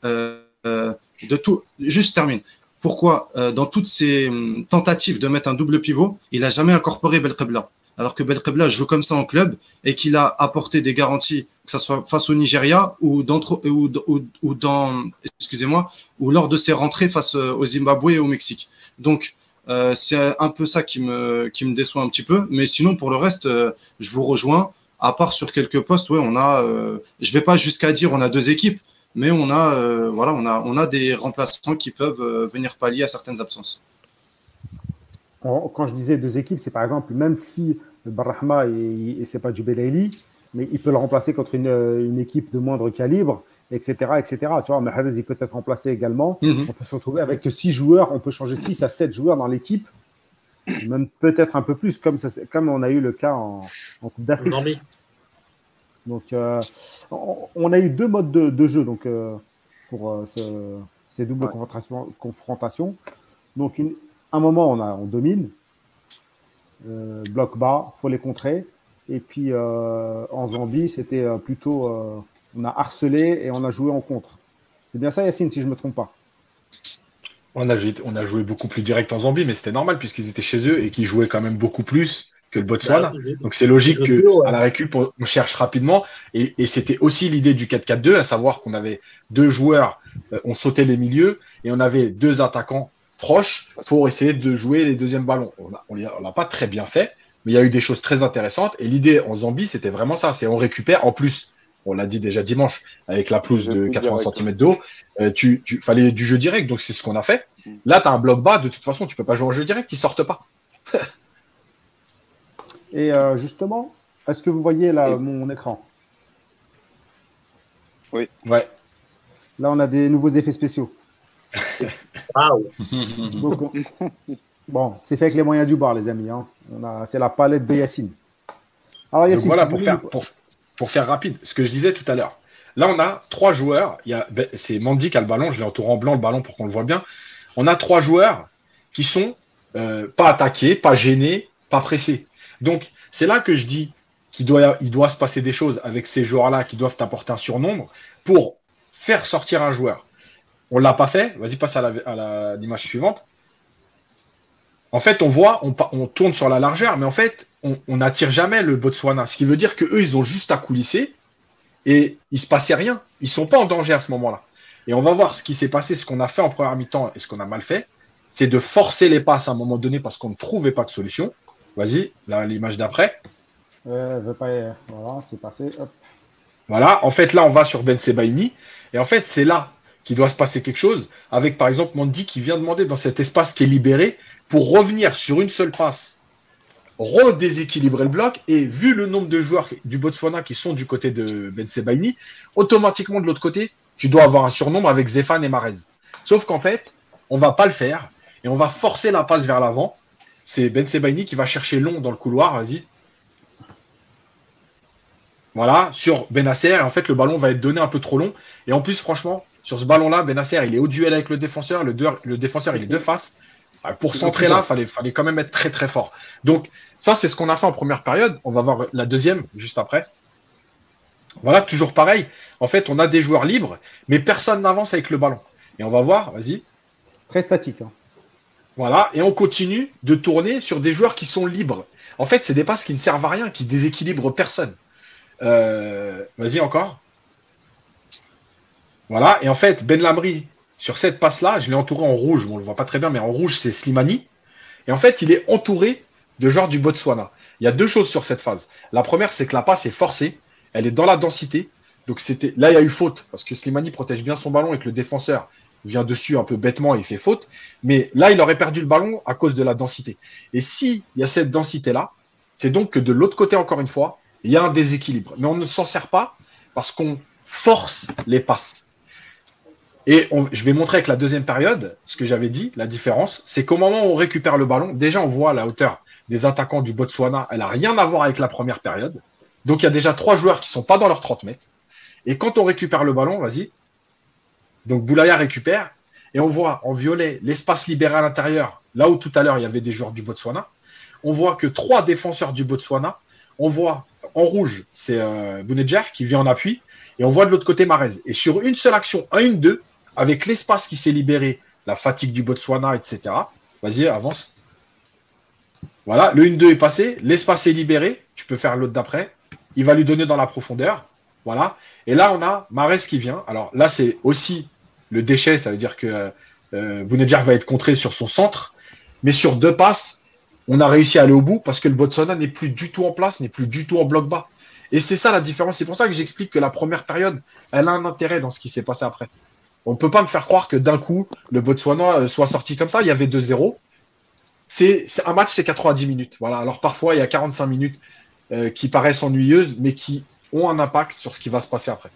de tout, juste je termine. Pourquoi, euh, dans toutes ces hum, tentatives de mettre un double pivot, il a jamais incorporé Belkebla? Alors que Belkebla joue comme ça en club et qu'il a apporté des garanties, que ce soit face au Nigeria ou, dans, excusez-moi, ou lors de ses rentrées face euh, au Zimbabwe et au Mexique. Donc, euh, c'est un peu ça qui me, déçoit un petit peu. Mais sinon, pour le reste, euh, je vous rejoins. À part sur quelques postes, ouais, on a, je vais pas jusqu'à dire on a deux équipes, mais on a, voilà, on a, on a des remplaçants qui peuvent venir pallier à certaines absences. Quand je disais deux équipes, c'est par exemple, même si Barrahma et, c'est pas du Belaïli, mais il peut le remplacer contre une, une équipe de moindre calibre, etc. etc. Tu vois, Mahrez, il peut être remplacé également. Mhm. On peut se retrouver avec six joueurs, on peut changer 6 à 7 joueurs dans l'équipe, même peut-être un peu plus, comme, ça, comme on a eu le cas en, en Coupe d'Afrique. Donc, euh, on, on a eu deux modes de, de jeu donc, euh, pour euh, ce- ces doubles Ouais. confrontations, confrontations. Donc, une- un moment, on, a, on domine, euh, bloc bas, faut les contrer. Et puis, euh, en Zambie, c'était euh, plutôt, euh, on a harcelé et on a joué en contre. C'est bien ça, Yacine, si je ne me trompe pas. On a, joué, on a joué beaucoup plus direct en Zambie, mais c'était normal puisqu'ils étaient chez eux et qu'ils jouaient quand même beaucoup plus que le Botswana. Bah, Donc c'est logique que à la récup on, cherche rapidement et, et c'était aussi l'idée du 4-4-2, à savoir qu'on avait deux joueurs, on sautait les milieux et on avait deux attaquants proches pour essayer de jouer les deuxièmes ballons. On on l'a pas très bien fait, mais il y a eu des choses très intéressantes et l'idée en Zambie c'était vraiment ça, c'est on récupère en plus. On l'a dit déjà dimanche avec la pelouse de foot 80 direct. cm d'eau, euh, tu, tu fallait du jeu direct, donc c'est ce qu'on a fait. Là, tu as un bloc bas, de toute façon, tu peux pas jouer en jeu direct, ils sortent pas. Et euh, justement, est-ce que vous voyez là Et- mon écran? Ouais. Là, on a des nouveaux effets spéciaux. Waouh. Bon, c'est fait avec les moyens du bar, les amis. hein. On a, c'est la palette de Yacine. Alors, Yacine, voilà, pour faire, nous- pour, pour faire rapide, ce que je disais tout à l'heure. Là, on a trois joueurs. Il y a, ben, c'est Mandy qui a le ballon. Je l'ai entouré en blanc le ballon pour qu'on le voit bien. On a trois joueurs qui sont euh, pas attaqués, pas gênés, pas pressés. Donc, c'est là que je dis qu'il doit, il doit se passer des choses avec ces joueurs-là qui doivent apporter un surnombre pour faire sortir un joueur. On l'a pas fait. Vas-y, passe à la- à la- l'image suivante. En fait, on voit, on, tourne sur la largeur, mais en fait, on n'attire jamais le Botswana. Ce qui veut dire que eux, ils ont juste à coulisser et il se passait rien. Ils sont pas en danger à ce moment-là. Et on va voir ce qui s'est passé, ce qu'on a fait en première mi-temps et ce qu'on a mal fait. C'est de forcer les passes à un moment donné parce qu'on ne trouvait pas de solution. Vas-y, là, l'image d'après. Euh, veut pas y- Voilà, c'est passé. Hop. Voilà, en fait, là, on va sur Ben Sebaini. Et en fait, c'est là qu'il doit se passer quelque chose, avec par exemple Mandy qui vient demander dans cet espace qui est libéré pour revenir sur une seule passe, redéséquilibrer le bloc. Et vu le nombre de joueurs du Botswana qui sont du côté de Ben Sebaini, automatiquement de l'autre côté, tu dois avoir un surnombre avec Zéphane et Marez. Sauf qu'en fait, on va pas le faire et on va forcer la passe vers l'avant. C'est Ben Sebaini qui va chercher long dans le couloir. Vas-y. Voilà, sur Benasser. Et en fait, le ballon va être donné un peu trop long. Et en plus, franchement, sur ce ballon-là, Benasser, il est au duel avec le défenseur. Le, le défenseur, il est de face. Ah, pour centrer là, il fallait, fallait quand même être très très fort. Donc, ça, c'est ce qu'on a fait en première période. On va voir la deuxième juste après. Voilà, toujours pareil. En fait, on a des joueurs libres, mais personne n'avance avec le ballon. Et on va voir, vas-y. Très statique. Hein. Voilà, et on continue de tourner sur des joueurs qui sont libres. En fait, c'est des passes qui ne servent à rien, qui déséquilibrent personne. Euh, vas-y encore. Voilà, et en fait, Ben Lamri, sur cette passe-là, je l'ai entouré en rouge. on ne le voit pas très bien, mais en rouge, c'est Slimani. Et en fait, il est entouré de joueurs du Botswana. Il y a deux choses sur cette phase. La première, c'est que la passe est forcée. Elle est dans la densité. Donc c'était là, il y a eu faute parce que Slimani protège bien son ballon et que le défenseur vient dessus un peu bêtement et il fait faute. Mais là, il aurait perdu le ballon à cause de la densité. Et s'il y a cette densité-là, c'est donc que de l'autre côté, encore une fois, il y a un déséquilibre. Mais on ne s'en sert pas parce qu'on force les passes. Et je vais montrer avec la deuxième période ce que j'avais dit, la différence, c'est qu'au moment où on récupère le ballon, déjà on voit la hauteur des attaquants du Botswana, elle n'a rien à voir avec la première période. Donc il y a déjà trois joueurs qui ne sont pas dans leurs 30 mètres. Et quand on récupère le ballon, vas-y. Donc Boulaya récupère et on voit en violet l'espace libéré à l'intérieur, là où tout à l'heure il y avait des joueurs du Botswana. On voit que trois défenseurs du Botswana. On voit en rouge, c'est euh, qui vient en appui. Et on voit de l'autre côté Marez. Et sur une seule action, 1-1-2, avec l'espace qui s'est libéré, la fatigue du Botswana, etc. Vas-y, avance. Voilà, le 1-2 est passé, l'espace est libéré, tu peux faire l'autre d'après. Il va lui donner dans la profondeur. Voilà. Et là, on a Marès qui vient. Alors là, c'est aussi le déchet, ça veut dire que euh, va être contré sur son centre. Mais sur deux passes, on a réussi à aller au bout parce que le Botswana n'est plus du tout en place, n'est plus du tout en bloc bas. Et c'est ça la différence. C'est pour ça que j'explique que la première période, elle a un intérêt dans ce qui s'est passé après. On ne peut pas me faire croire que d'un coup, le Botswana euh, soit sorti comme ça. Il y avait 2-0. C'est un match, c'est 90 minutes. Voilà. Alors parfois, il y a 45 minutes euh, qui paraissent ennuyeuses, mais qui ont un impact sur ce qui va se passer après.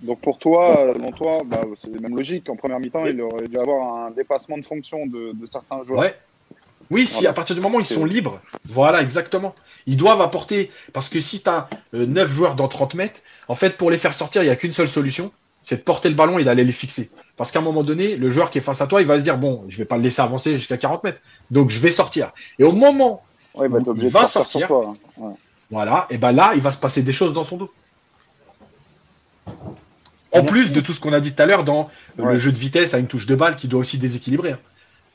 Donc pour toi, dans toi, bah, c'est même logique. En première mi-temps, il aurait dû avoir un dépassement de fonction de, certains joueurs. Oui, si à partir du moment où ils sont libres, voilà, exactement. Ils doivent apporter, parce que si tu as 9 joueurs dans 30 mètres, en fait, pour les faire sortir, il n'y a qu'une seule solution, c'est de porter le ballon et d'aller les fixer. Parce qu'à un moment donné, le joueur qui est face à toi, il va se dire, bon, je ne vais pas le laisser avancer jusqu'à 40 mètres, donc je vais sortir. Et au moment où il va sortir, hein. voilà, et ben là, il va se passer des choses dans son dos. En plus de tout ce qu'on a dit tout à l'heure dans le jeu de vitesse à une touche de balle qui doit aussi déséquilibrer. Hein.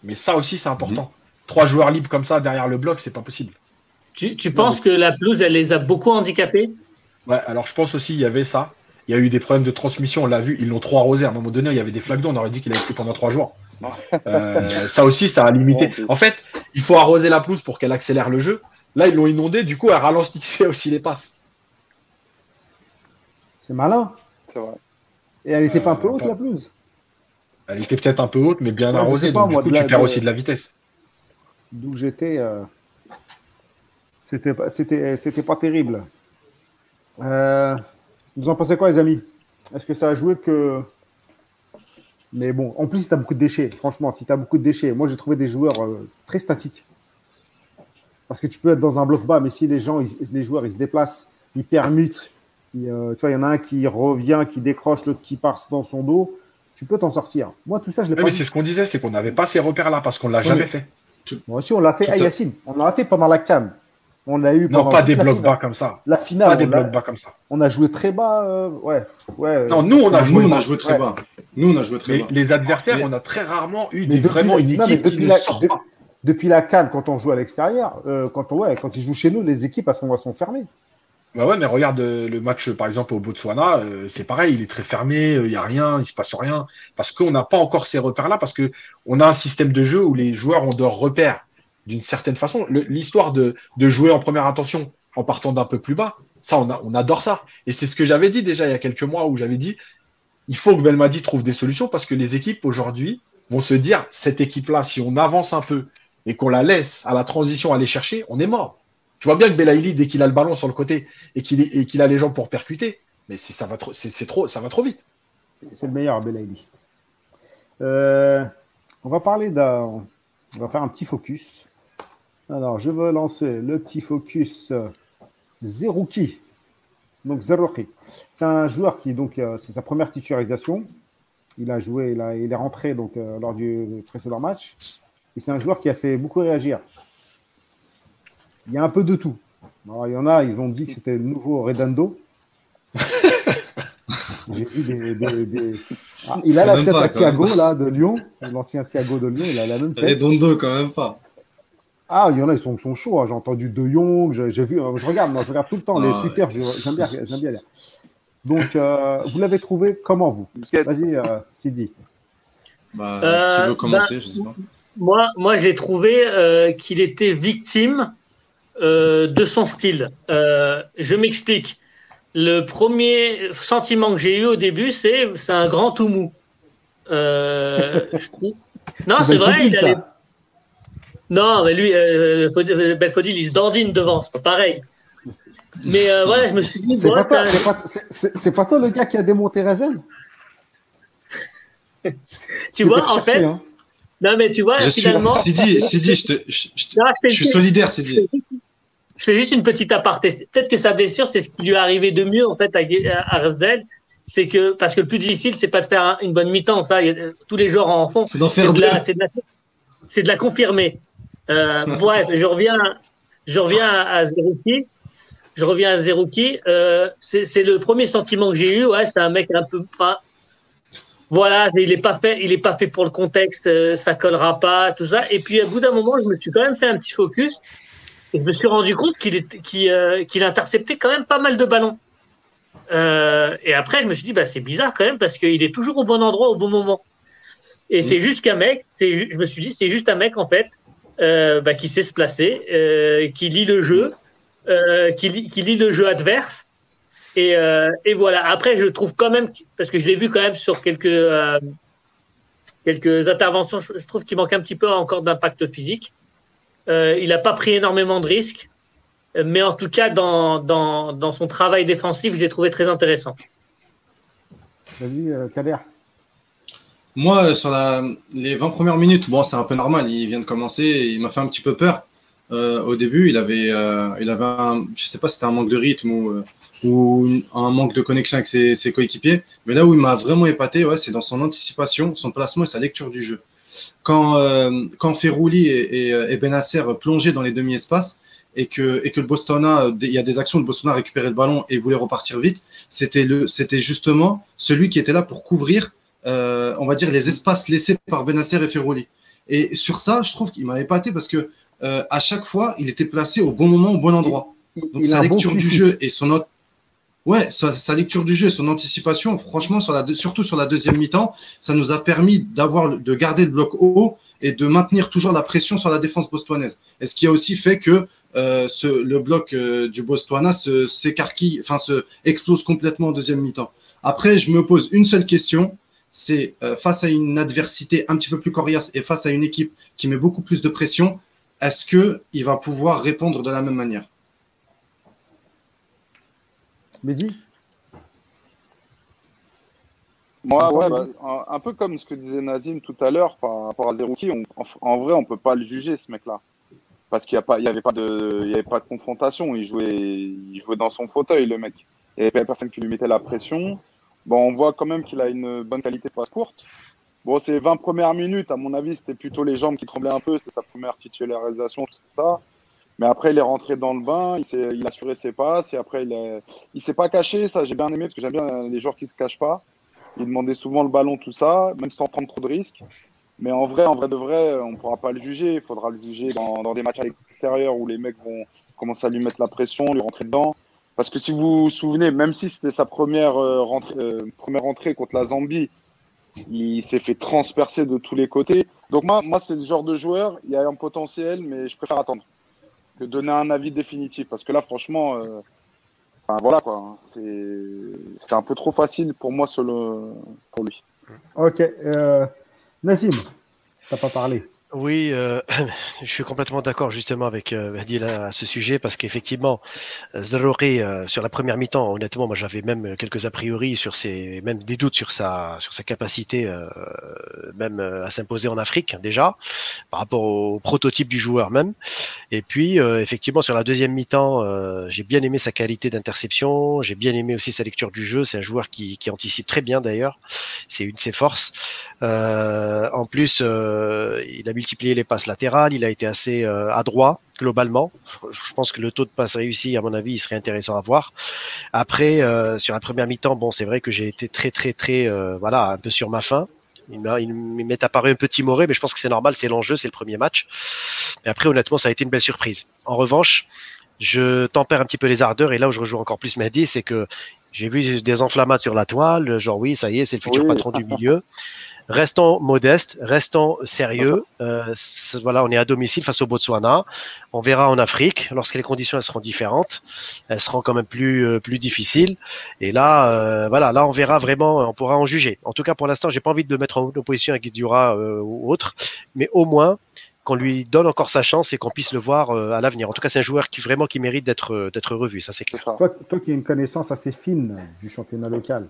Mais ça aussi, c'est important. Mhm. Trois joueurs libres comme ça derrière le bloc, c'est pas possible. Tu, penses que la pelouse, elle les a beaucoup handicapés? Ouais, alors je pense aussi il y avait ça. Il y a eu des problèmes de transmission, on l'a vu, ils l'ont trop arrosé. À un moment donné, il y avait des flaques d'eau, on aurait dit qu'il avait pris pendant trois jours. Euh, ça aussi, ça a limité. En fait, il faut arroser la pelouse pour qu'elle accélère le jeu. Là, ils l'ont inondé, du coup, elle ralentissait aussi les passes. C'est malin. C'est vrai. Et elle n'était pas un peu haute, la pelouse? Elle était peut-être un peu haute, mais bien arrosée. donc, du coup, tu perds aussi de la vitesse. D'où j'étais, euh... c'était pas terrible. Euh, vous en pensez quoi, les amis? Est-ce que ça a joué que. Mais bon, en plus, si tu as beaucoup de déchets, franchement, si tu as beaucoup de déchets, moi j'ai trouvé des joueurs euh, très statiques. Parce que tu peux être dans un bloc bas, mais si les gens, les joueurs, ils se déplacent, ils permutent, euh, tu vois, il y en a un qui revient, qui décroche, l'autre qui part dans son dos, tu peux t'en sortir. Moi, tout ça, je l'ai pas. Mais c'est ce qu'on disait, c'est qu'on n'avait pas ces repères-là parce qu'on ne l'a jamais fait. Moi aussi, on l'a fait. à Yacine, on l'a fait pendant la canne. On a eu non, pas des blocs bas comme ça. La finale. Pas des blocs bas comme ça. On a joué très bas. Euh, ouais, ouais. Non, nous, on a, joué, on a joué très bas. Nous, on a joué très bas. Les adversaires, on a très rarement eu vraiment une équipe qui ne sort pas. Depuis la canne, quand on joue à l'extérieur, euh, quand, on, ouais, quand ils jouent chez nous, les équipes elles sont, sont fermées. Bah ouais, mais regarde euh, le match, par exemple, au Botswana, c'est pareil, il est très fermé, il n'y a rien, il se passe rien. Parce qu'on n'a pas encore ces repères-là, parce qu'on a un système de jeu où les joueurs ont de repères d'une certaine façon. L'histoire de, jouer en première intention en partant d'un peu plus bas, ça, on, on adore ça. Et c'est ce que j'avais dit déjà il y a quelques mois où j'avais dit il faut que Belmadi trouve des solutions parce que les équipes aujourd'hui vont se dire cette équipe-là, si on avance un peu et qu'on la laisse à la transition aller chercher, on est mort. Tu vois bien que Belaïli, dès qu'il a le ballon sur le côté et qu'il a les gens pour percuter, mais ça va trop, c'est trop, ça va trop vite. C'est le meilleur, Belaïli. Euh, on va parler d'un, on va faire un petit focus alors, je veux lancer le petit focus Zerouki. Donc Zerouki. C'est un joueur qui, donc, euh, c'est sa première titularisation. Il a joué, il, a- il est rentré donc, euh, lors du précédent match. Et c'est un joueur qui a fait beaucoup réagir. Il y a un peu de tout. Alors, il y en a, ils ont dit que c'était le nouveau Redondo. J'ai vu des. des- des- Ah, il a la Même tête pas, à quand. Thiago, là, de Lyon. L'ancien Thiago de Lyon, il a la même tête. Redondo, quand même pas. Ah, il y en a, ils sont, sont chauds. hein. J'ai entendu De Jong, j'ai vu, euh, je regarde, moi, je regarde tout le temps les Ah, Twitter, je- j'aime bien, j'aime bien. Donc, euh, vous l'avez trouvé comment, vous? Vas-y, euh, Sidi. Bah, Euh, qui veut commencer, je sais pas. Moi, moi j'ai trouvé euh, qu'il était victime euh, de son style. Euh, je m'explique. Le premier sentiment que j'ai eu au début, c'est c'est un grand tout mou. Euh, je trouve- Non, c'est vrai. Belfodil, Il a ça. les- Non, mais lui, euh, Fod- euh, Belfodil, il se dandine devant, c'est pas pareil. Mais euh, voilà, je me suis dit, C'est pas, ça- toi- pas- pas le gars qui a démonté Rezen tu vois, en fait, hein. non, mais tu vois, Je suis, finalement, Sidi, Sidi, je, te, je, je- suis solidaire, Sidi. Je fais juste une petite aparté. Peut-être que sa blessure, c'est ce qui lui est arrivé de mieux en fait à, à Arzel. C'est que parce que le plus difficile, c'est pas de faire un- une bonne mi-temps. Ça, a- tous les joueurs en font. C'est d'en faire de, la, c'est de la, c'est de la confirmer. Euh, bref, je reviens, je reviens à, à Zerouki. Je reviens à Zerouki. Euh, c'est, le premier sentiment que j'ai eu. Ouais, c'est un mec un peu. Enfin, voilà, il est pas fait, il est pas fait pour le contexte. euh, ça collera pas, tout ça. Et puis, au bout d'un moment, je me suis quand même fait un petit focus. Et je me suis rendu compte qu'il euh, qu'il interceptait quand même pas mal de ballons. Euh, et après, je me suis dit, bah, c'est bizarre quand même parce qu'il est toujours au bon endroit au bon moment. Et c'est juste qu'un mec, je me suis dit, c'est juste un mec en fait euh, bah, qui sait se placer, euh, qui lit le jeu, qui, lit, qui lit le jeu adverse. Et, et voilà. Après, je trouve quand même, parce que je l'ai vu quand même sur quelques, quelques interventions, je trouve qu'il manque un petit peu encore d'impact physique. Euh, il n'a pas pris énormément de risques, mais en tout cas, dans, dans, dans son travail défensif, je l'ai trouvé très intéressant. Vas-y, euh, Kader. Moi, euh, sur la, les 20 premières minutes, bon, c'est un peu normal. Il vient de commencer. Il m'a fait un petit peu peur. Euh, au début, il avait, euh, il avait un, je sais pas si c'était un manque de rythme ou, euh, un manque de connexion avec ses, ses coéquipiers. Mais là où il m'a vraiment épaté, ouais, c'est dans son anticipation, son placement et sa lecture du jeu. Quand, euh, quand Ferrouli et, et, et Benasser plongeaient dans les demi-espaces et que, et que le Bostona, il y a des actions de Bostona récupérer le ballon et voulait repartir vite, c'était le, justement celui qui était là pour couvrir euh, on va dire, les espaces laissés par Benasser et Ferroli. Et sur ça, je trouve qu'il m'a épaté parce que euh, à chaque fois, il était placé au bon moment, au bon endroit. Donc il sa bon lecture du jeu et son autre. Ouais, sa, sa lecture du jeu son anticipation, franchement, sur la surtout sur la deuxième mi-temps, ça nous a permis d'avoir, de garder le bloc haut et de maintenir toujours la pression sur la défense bostoanaise. Et ce qui a aussi fait que euh, ce, le bloc euh, du Botswana s'écarquille, enfin se explose complètement en deuxième mi-temps. Après, je me pose une seule question, c'est euh, face à une adversité un petit peu plus coriace et face à une équipe qui met beaucoup plus de pression, est-ce que il va pouvoir répondre de la même manière? Mehdi? Moi, ouais, bah, un, un peu comme ce que disait Nazim tout à l'heure par rapport à Zerouki, on- en, en vrai, on peut pas le juger, ce mec-là. Parce qu'il n'y avait pas de, il y avait pas de confrontation. Il jouait, il jouait dans son fauteuil, le mec. Il n'y avait personne qui lui mettait la pression. Bon, on voit quand même qu'il a une bonne qualité de passe courte. Bon, ces 20 premières minutes, à mon avis, c'était plutôt les jambes qui tremblaient un peu. C'était sa première titularisation, tout ça. Mais après, il est rentré dans le bain, il, il a assuré ses passes, et après, il il s'est pas caché. Ça, j'ai bien aimé, parce que j'aime bien les joueurs qui se cachent pas. Il demandait souvent le ballon, tout ça, même sans prendre trop de risques. Mais en vrai, en vrai de vrai, on ne pourra pas le juger. Il faudra le juger dans, dans des matchs à l'extérieur où les mecs vont commencer à lui mettre la pression, lui rentrer dedans. Parce que si vous vous souvenez, même si c'était sa première, euh, rentrée, euh, première entrée contre la Zambie, il s'est fait transpercer de tous les côtés. Donc moi, moi c'est le genre de joueur, il y a un potentiel, mais je préfère attendre que donner un avis définitif. Parce que là, franchement, euh, voilà quoi. C'est un peu trop facile pour moi le, pour lui. Ok. Euh, Nassim, t'as pas parlé. Oui, euh, je suis complètement d'accord justement avec euh, à ce sujet parce qu'effectivement, Zarouri, euh, sur la première mi-temps, honnêtement, moi j'avais même quelques a priori sur ses, même des doutes sur sa, sur sa capacité euh, même euh, à s'imposer en Afrique déjà, par rapport au prototype du joueur même. Et puis euh, effectivement sur la deuxième mi-temps, j'ai bien aimé sa qualité d'interception, j'ai bien aimé aussi sa lecture du jeu. C'est un joueur qui, qui anticipe très bien d'ailleurs, c'est une de ses forces. En plus, il a multiplié les passes latérales, il a été assez euh, adroit globalement. Je pense que le taux de passes réussi, à mon avis, il serait intéressant à voir. Après, euh, sur la première mi-temps, bon, c'est vrai que j'ai été très, très, très, euh, voilà, un peu sur ma faim. Il m'est apparu un peu timoré, mais je pense que c'est normal, c'est l'enjeu, c'est le premier match. Et après, honnêtement, ça a été une belle surprise. En revanche, je tempère un petit peu les ardeurs, et là où je rejoins encore plus Mehdi, c'est que j'ai vu des enflammades sur la toile, genre oui, ça y est, c'est le futur Oui. patron du milieu. Restons modestes, restons sérieux. Euh, voilà, on est à domicile face au Botswana. On verra en Afrique, lorsque les conditions elles seront différentes, elles seront quand même plus euh, plus difficiles. Et là, euh, voilà, là on verra vraiment, on pourra en juger. En tout cas, pour l'instant, j'ai pas envie de le mettre en opposition avec Guidura euh, ou autre, mais au moins qu'on lui donne encore sa chance et qu'on puisse le voir euh, à l'avenir. En tout cas, c'est un joueur qui vraiment qui mérite d'être euh, d'être revu, ça c'est clair. Toi, toi qui as une connaissance assez fine du championnat local,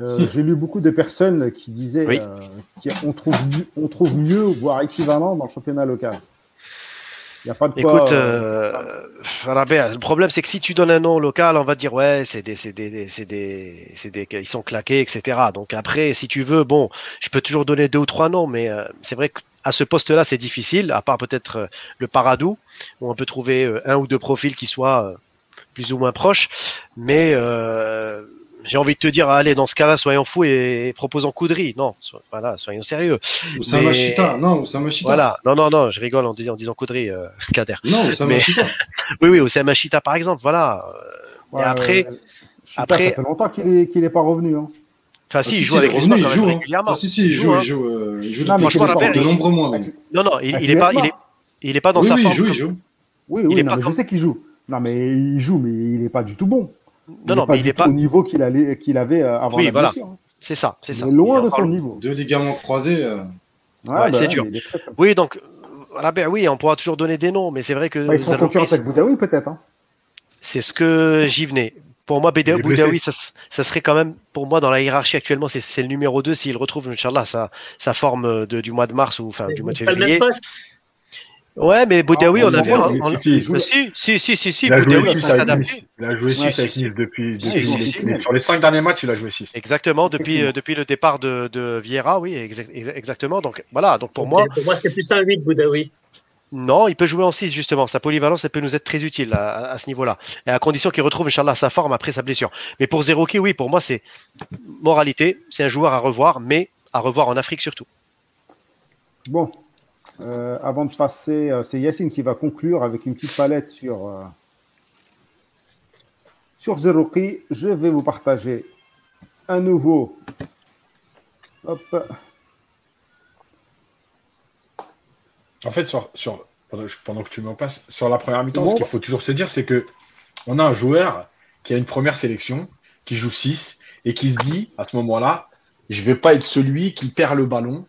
euh, j'ai lu beaucoup de personnes qui disaient Oui. euh, qu'on trouve, on trouve mieux, voire équivalent dans le championnat local. A pas de. Écoute, euh, euh, le problème c'est que si tu donnes un nom local, on va dire ouais, c'est des, c'est des, des- c'est des, c'est des, ils sont claqués, etc. Donc après, si tu veux, bon, je peux toujours donner deux ou trois noms, mais euh, c'est vrai qu'à ce poste-là, c'est difficile, à part peut-être euh, le Paradou, où on peut trouver un ou deux profils qui soient plus ou moins proches. Mais j'ai envie de te dire, allez, dans ce cas-là, soyons fous et, proposons Coudry. Non, so- voilà, soyons sérieux. Oussama Mais- Chita. Non, Oussama Chita. Voilà, non, non, non, je rigole en disant, en disant Coudry, euh, Kader. Non, Oussama Mais- Chita. Oui, oui, Oussama Machita par exemple, voilà. ouais, et après- euh, Chita, après- ça fait longtemps qu'il n'est qu'il est pas revenu. hein. Enfin, si, Ah, il joue si, avec il est les revenu, il joue, hein. régulièrement. Ah, si, si, il Il joue, joue, hein. il joue, euh, il joue Non, depuis est la de nombreux mois même. Non, non, il, il est pas, il est, il est pas dans Oui, sa oui, il forme. joue, il joue. Oui, Il oui, est non, mais je sais qu'il joue. Non, mais il joue, mais il n'est pas du tout bon. Non, non, mais il du est tout pas. au niveau qu'il allait- qu'il avait euh, avant Oui, la voilà. blessure. hein. C'est ça, c'est Il ça. est loin Il de son niveau. Deux ligaments croisés. euh, Ouais, c'est bah, dur. très, très- Oui, donc, euh, voilà, ben oui, on pourra toujours donner des noms, mais c'est vrai que Bah, ils sont en concurrence avec Boudaoui, peut-être. hein. c'est ce que j'y venais. Pour moi, blessé. Boudaoui, ça, serait quand même, pour moi, dans la hiérarchie actuellement, c'est c'est le numéro 2 s'il retrouve, Inch'Allah, sa, sa forme de, du mois de mars ou enfin du mois de C'est pas le même février. poste. Ouais, mais Boudaoui, Ah, on voit, un- si, si, si. Si, si, Il a joué Boudaoui, 6 ça avec. Nice. Il a joué Si, 6 si, avec si. Nice depuis, Sur les 5 derniers matchs, il a joué 6. Exactement, depuis, euh, depuis le départ de, de Vieira, oui, exa- exa- exactement. Donc voilà, donc pour moi, Pour moi, c'est plus un 8, Boudaoui. non, il peut jouer en 6 justement. Sa polyvalence, elle peut nous être très utile à, à- à ce niveau-là. Et à condition qu'il retrouve, Inch'Allah, sa forme après sa blessure. Mais pour Zerouki, oui, pour moi, c'est moralité. C'est un joueur à revoir, mais à revoir en Afrique surtout. Bon, euh, avant de passer, euh, c'est Yacine qui va conclure avec une petite palette sur, euh, sur Zerouki. Je vais vous partager un nouveau. Hop. En fait, sur, sur, pendant, pendant que tu m'en passes, sur la première mi-temps, bon ce qu'il faut toujours se dire, c'est que on a un joueur qui a une première sélection, qui joue 6, et qui se dit, à ce moment-là, je vais pas être celui qui perd le ballon,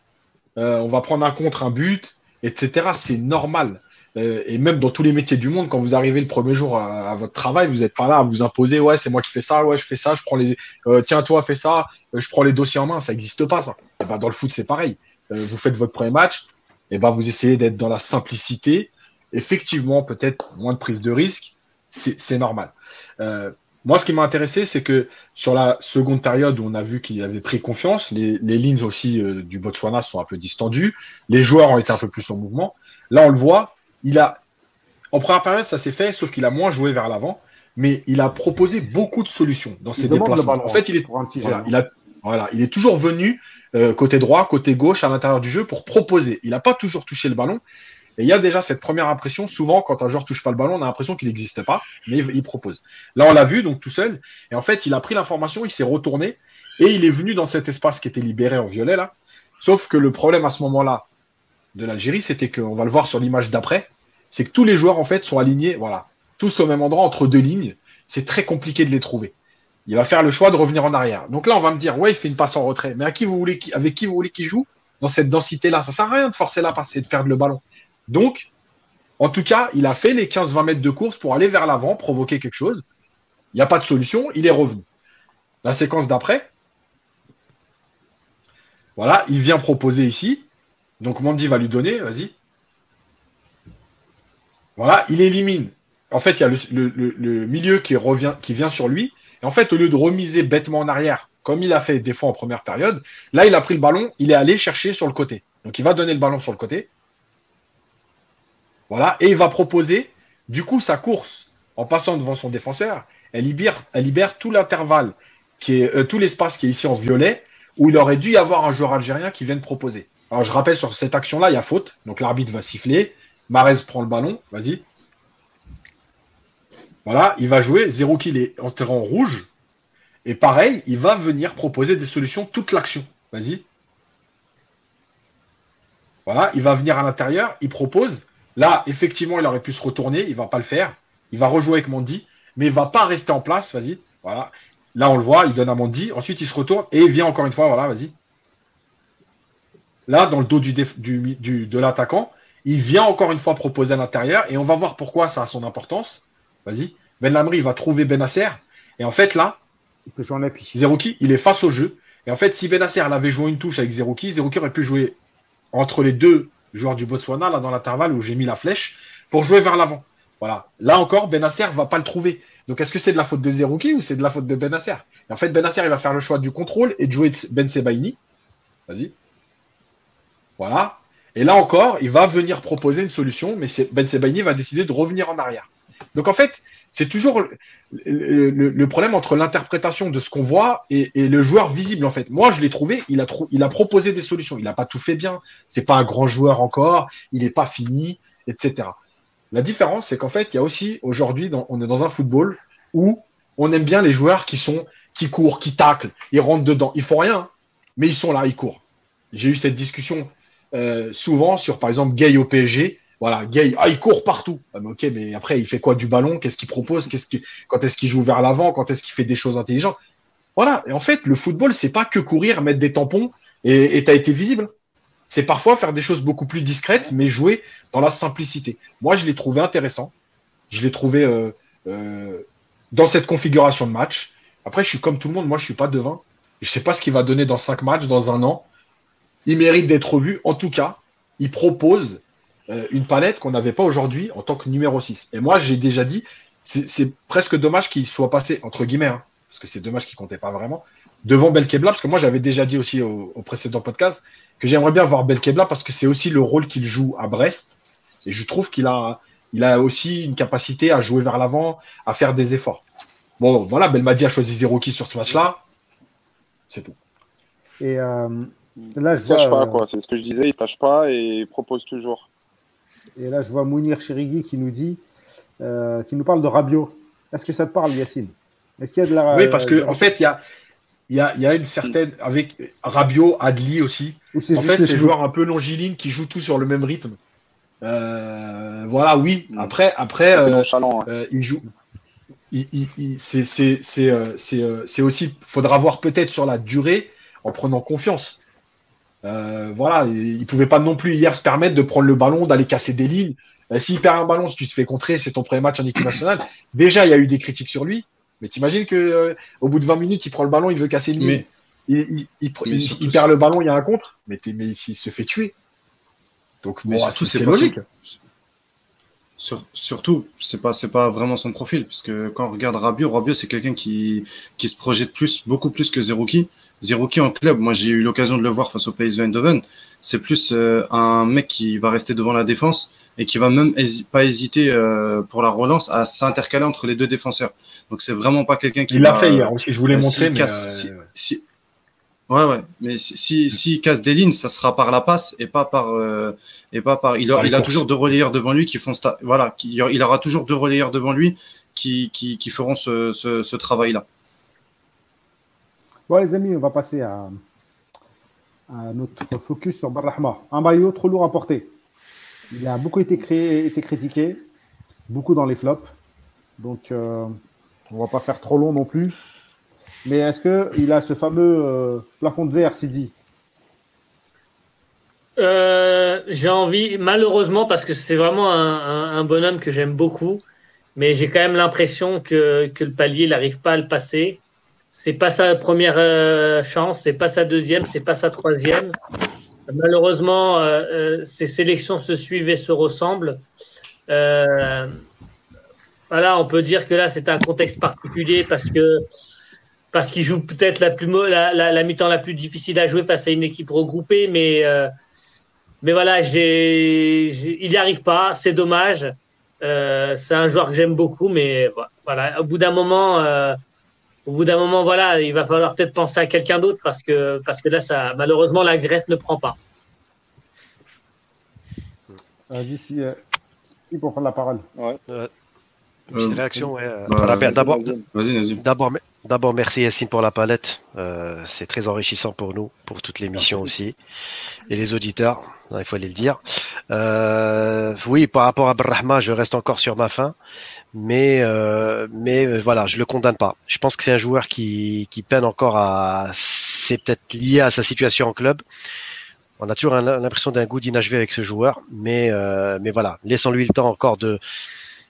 euh, on va prendre un contre, un but, etc. C'est normal. Euh, et même dans tous les métiers du monde, quand vous arrivez le premier jour à, votre travail, vous n'êtes pas là à vous imposer, ouais, c'est moi qui fais ça, ouais, je fais ça, je prends les, euh, tiens, toi, fais ça, euh, je prends les dossiers en main, ça n'existe pas, ça. Et ben, dans le foot, c'est pareil. Euh, vous faites votre premier match, et ben, vous essayez d'être dans la simplicité. Effectivement, peut-être moins de prise de risque, c'est normal. Moi, ce qui m'a intéressé, c'est que sur la seconde période où on a vu qu'il avait pris confiance, les, les lignes aussi euh, du Botswana sont un peu distendues, les joueurs ont été un peu plus en mouvement. Là, on le voit, il a, en première période, ça s'est fait, sauf qu'il a moins joué vers l'avant, mais il a proposé beaucoup de solutions dans ses déplacements. En fait, il est, pour un petit voilà, geste. il a, voilà, il est toujours venu euh, côté droit, côté gauche, à l'intérieur du jeu pour proposer. Il n'a pas toujours touché le ballon. Et il y a déjà cette première impression. Souvent, quand un joueur touche pas le ballon, on a l'impression qu'il n'existe pas, mais il propose. Là, on l'a vu, donc tout seul. Et en fait, il a pris l'information, il s'est retourné et il est venu dans cet espace qui était libéré en violet là. Sauf que le problème à ce moment-là de l'Algérie, c'était qu'on va le voir sur l'image d'après, c'est que tous les joueurs en fait sont alignés, voilà, tous au même endroit entre deux lignes. C'est très compliqué de les trouver. Il va faire le choix de revenir en arrière. Donc là, on va me dire, ouais, il fait une passe en retrait. Mais à qui voulez, avec qui vous voulez qu'il joue dans cette densité-là? Ça sert à rien de forcer la passe et de perdre le ballon. Donc, en tout cas, il a fait les 15-20 mètres de course pour aller vers l'avant, provoquer quelque chose. Il n'y a pas de solution, il est revenu. La séquence d'après, voilà, il vient proposer ici. Donc Mandy va lui donner, vas-y. Voilà, il élimine. En fait, il y a le, milieu qui, qui vient sur lui. Et en fait, au lieu de remiser bêtement en arrière, comme il a fait des fois en première période, là, il a pris le ballon, il est allé chercher sur le côté. Donc, il va donner le ballon sur le côté. Voilà, et il va proposer, du coup, sa course en passant devant son défenseur, elle libère, tout l'intervalle, euh, tout l'espace qui est ici en violet, où il aurait dû y avoir un joueur algérien qui vienne proposer. Alors, je rappelle, sur cette action-là, il y a faute. Donc, l'arbitre va siffler. Marez prend le ballon. Vas-y. Voilà, il va jouer. Zéro kill est en terrain rouge. Et pareil, il va venir proposer des solutions toute l'action. Vas-y. Voilà, il va venir à l'intérieur, il propose. Là, effectivement, il aurait pu se retourner, il ne va pas le faire. Il va rejouer avec Mandy, mais il ne va pas rester en place. Vas-y. Voilà. Là, on le voit, il donne à Mandy. Ensuite, il se retourne et il vient encore une fois. Voilà, vas-y. Là, dans le dos du, de l'attaquant, il vient encore une fois proposer à l'intérieur et on va voir pourquoi ça a son importance. Vas-y. Ben Lamri va trouver Benasser. Et en fait, là, Zerouki, il est face au jeu. Et en fait, si Benasser avait joué une touche avec Zerouki, Zerouki aurait pu jouer entre les deux joueurs du Botswana, là, dans l'intervalle où j'ai mis la flèche, pour jouer vers l'avant. Voilà. Là encore, Benasser va pas le trouver. Donc, est-ce que c'est de la faute de Zerouki ou c'est de la faute de Benasser en fait, Benasser, il va faire le choix du contrôle et de jouer Ben Sebaini. Vas-y. Voilà. Et là encore, il va venir proposer une solution, mais Ben Sebaini va décider de revenir en arrière. Donc en fait, c'est toujours le, problème entre l'interprétation de ce qu'on voit et, le joueur visible. En fait, moi, je l'ai trouvé. Il a, proposé des solutions. Il n'a pas tout fait bien. C'est pas un grand joueur encore. Il n'est pas fini, etc. La différence, c'est qu'en fait, il y a aussi aujourd'hui, on est dans un football où on aime bien les joueurs qui sont qui courent, qui taclent, ils rentrent dedans. Ils font rien, mais ils sont là, ils courent. J'ai eu cette discussion euh, souvent sur, par exemple, Gay au PSG. Voilà, Gay, ah, il court partout. Ah, ok, mais après, il fait quoi du ballon? Qu'est-ce qu'il propose? Qu'est-ce Quand est-ce qu'il joue vers l'avant? Quand est-ce qu'il fait des choses intelligentes? Voilà. Et en fait, le football, c'est pas que courir, mettre des tampons et tu as été visible. C'est parfois faire des choses beaucoup plus discrètes, mais jouer dans la simplicité. Moi, je l'ai trouvé intéressant. Je l'ai trouvé euh, euh, dans cette configuration de match. Après, je suis comme tout le monde. Moi, je suis pas devin. Je sais pas ce qu'il va donner dans cinq matchs, dans un an il mérite d'être vu. En tout cas, il propose euh, une palette qu'on n'avait pas aujourd'hui en tant que numéro 6. Et moi, j'ai déjà dit, c'est presque dommage qu'il soit passé, entre guillemets, hein, parce que c'est dommage qu'il comptait pas vraiment, devant Belkebla, parce que moi, j'avais déjà dit aussi au, précédent podcast que j'aimerais bien voir Belkebla parce que c'est aussi le rôle qu'il joue à Brest. Et je trouve qu'il a, il a aussi une capacité à jouer vers l'avant, à faire des efforts. Bon, voilà, Belmadi a choisi zéro qui sur ce match-là. C'est tout. Et euh, Là, je vois, pas, euh, quoi. C'est ce que je disais, il ne tâche pas et il propose toujours. Et là, je vois Mounir Chirigui qui nous dit, euh, qui nous parle de Rabiot. Est-ce que ça te parle, Yacine? Est-ce qu'il y a de la. Oui, parce qu'en en fait, il y a, y, a, y a, une certaine. Avec Rabiot, Adli aussi. En fait, c'est joueurs un peu longiligne qui jouent tout sur le même rythme. Euh, voilà, oui. Mm. Après, après il joue. c'est aussi. faudra voir peut-être sur la durée en prenant confiance. Euh, voilà, il pouvait pas non plus hier se permettre de prendre le ballon, d'aller casser des lignes. Euh, s'il perd un ballon, si tu te fais contrer, c'est ton premier match en équipe nationale. Déjà, il y a eu des critiques sur lui. Mais t'imagines que euh, au bout de 20 minutes, il prend le ballon, il veut casser une ligne. Il, il, perd le ballon, il y a un contre, mais, mais il se fait tuer. Donc, mais surtout, c'est logique. surtout, c'est pas c'est pas vraiment son profil, parce que quand on regarde Rabiot, Rabiot c'est quelqu'un qui qui se projette plus, beaucoup plus que Zerouki. Zerouki en club, moi j'ai eu l'occasion de le voir face au PSV Eindhoven. C'est plus euh, un mec qui va rester devant la défense et qui va même pas hésiter euh, pour la relance à s'intercaler entre les deux défenseurs. Donc c'est vraiment pas quelqu'un qui. Il l'a fait hier aussi. Je voulais montrer. Mais si, ouais ouais. Mais si si casse des lignes, ça sera par la passe et pas par euh, et pas par. Il a, il a toujours deux relayeurs devant lui qui font voilà. Qui, il aura toujours deux relayeurs devant lui qui qui, qui feront ce, ce, ce travail là. Bon, les amis, on va passer à, notre focus sur Barrahma. Un maillot trop lourd à porter. Il a beaucoup été, créé, été critiqué, beaucoup dans les flops. Donc, euh, on ne va pas faire trop long non plus. Mais est-ce qu'il a ce fameux euh, plafond de verre, Sidi? Euh, j'ai envie, malheureusement, parce que c'est vraiment un, un, bonhomme que j'aime beaucoup, mais j'ai quand même l'impression que, que, le palier n'arrive pas à le passer. C'est pas sa première euh, chance, c'est pas sa deuxième, c'est pas sa troisième. Malheureusement, euh, euh ces sélections se suivent et se ressemblent. Euh, voilà, on peut dire que là, c'est un contexte particulier parce que parce qu'il joue peut-être la plus la, la, mi-temps la plus difficile à jouer face à une équipe regroupée, mais euh, mais voilà, il n'y arrive pas, c'est dommage. C'est un joueur que j'aime beaucoup, mais voilà, au bout d'un moment, au bout d'un moment, voilà, il va falloir peut-être penser à quelqu'un d'autre parce que parce que là, ça, malheureusement, la greffe ne prend pas. Vas-y, si, euh, pour prendre la parole. Ouais. Une petite réaction, ouais. Bah, d'abord, vas-y, vas-y. D'abord, D'abord, merci Yassine pour la palette. Euh, c'est très enrichissant pour nous, pour toutes les missions aussi. Et les auditeurs, il faut aller le dire. Euh, oui, par rapport à Brahma, je reste encore sur ma fin. Mais, euh, mais voilà, je le condamne pas. Je pense que c'est un joueur qui, qui peine encore à. C'est peut-être lié à sa situation en club. On a toujours l'impression d'un goût d'inachevé avec ce joueur. Mais, mais voilà, laissons-lui le temps encore de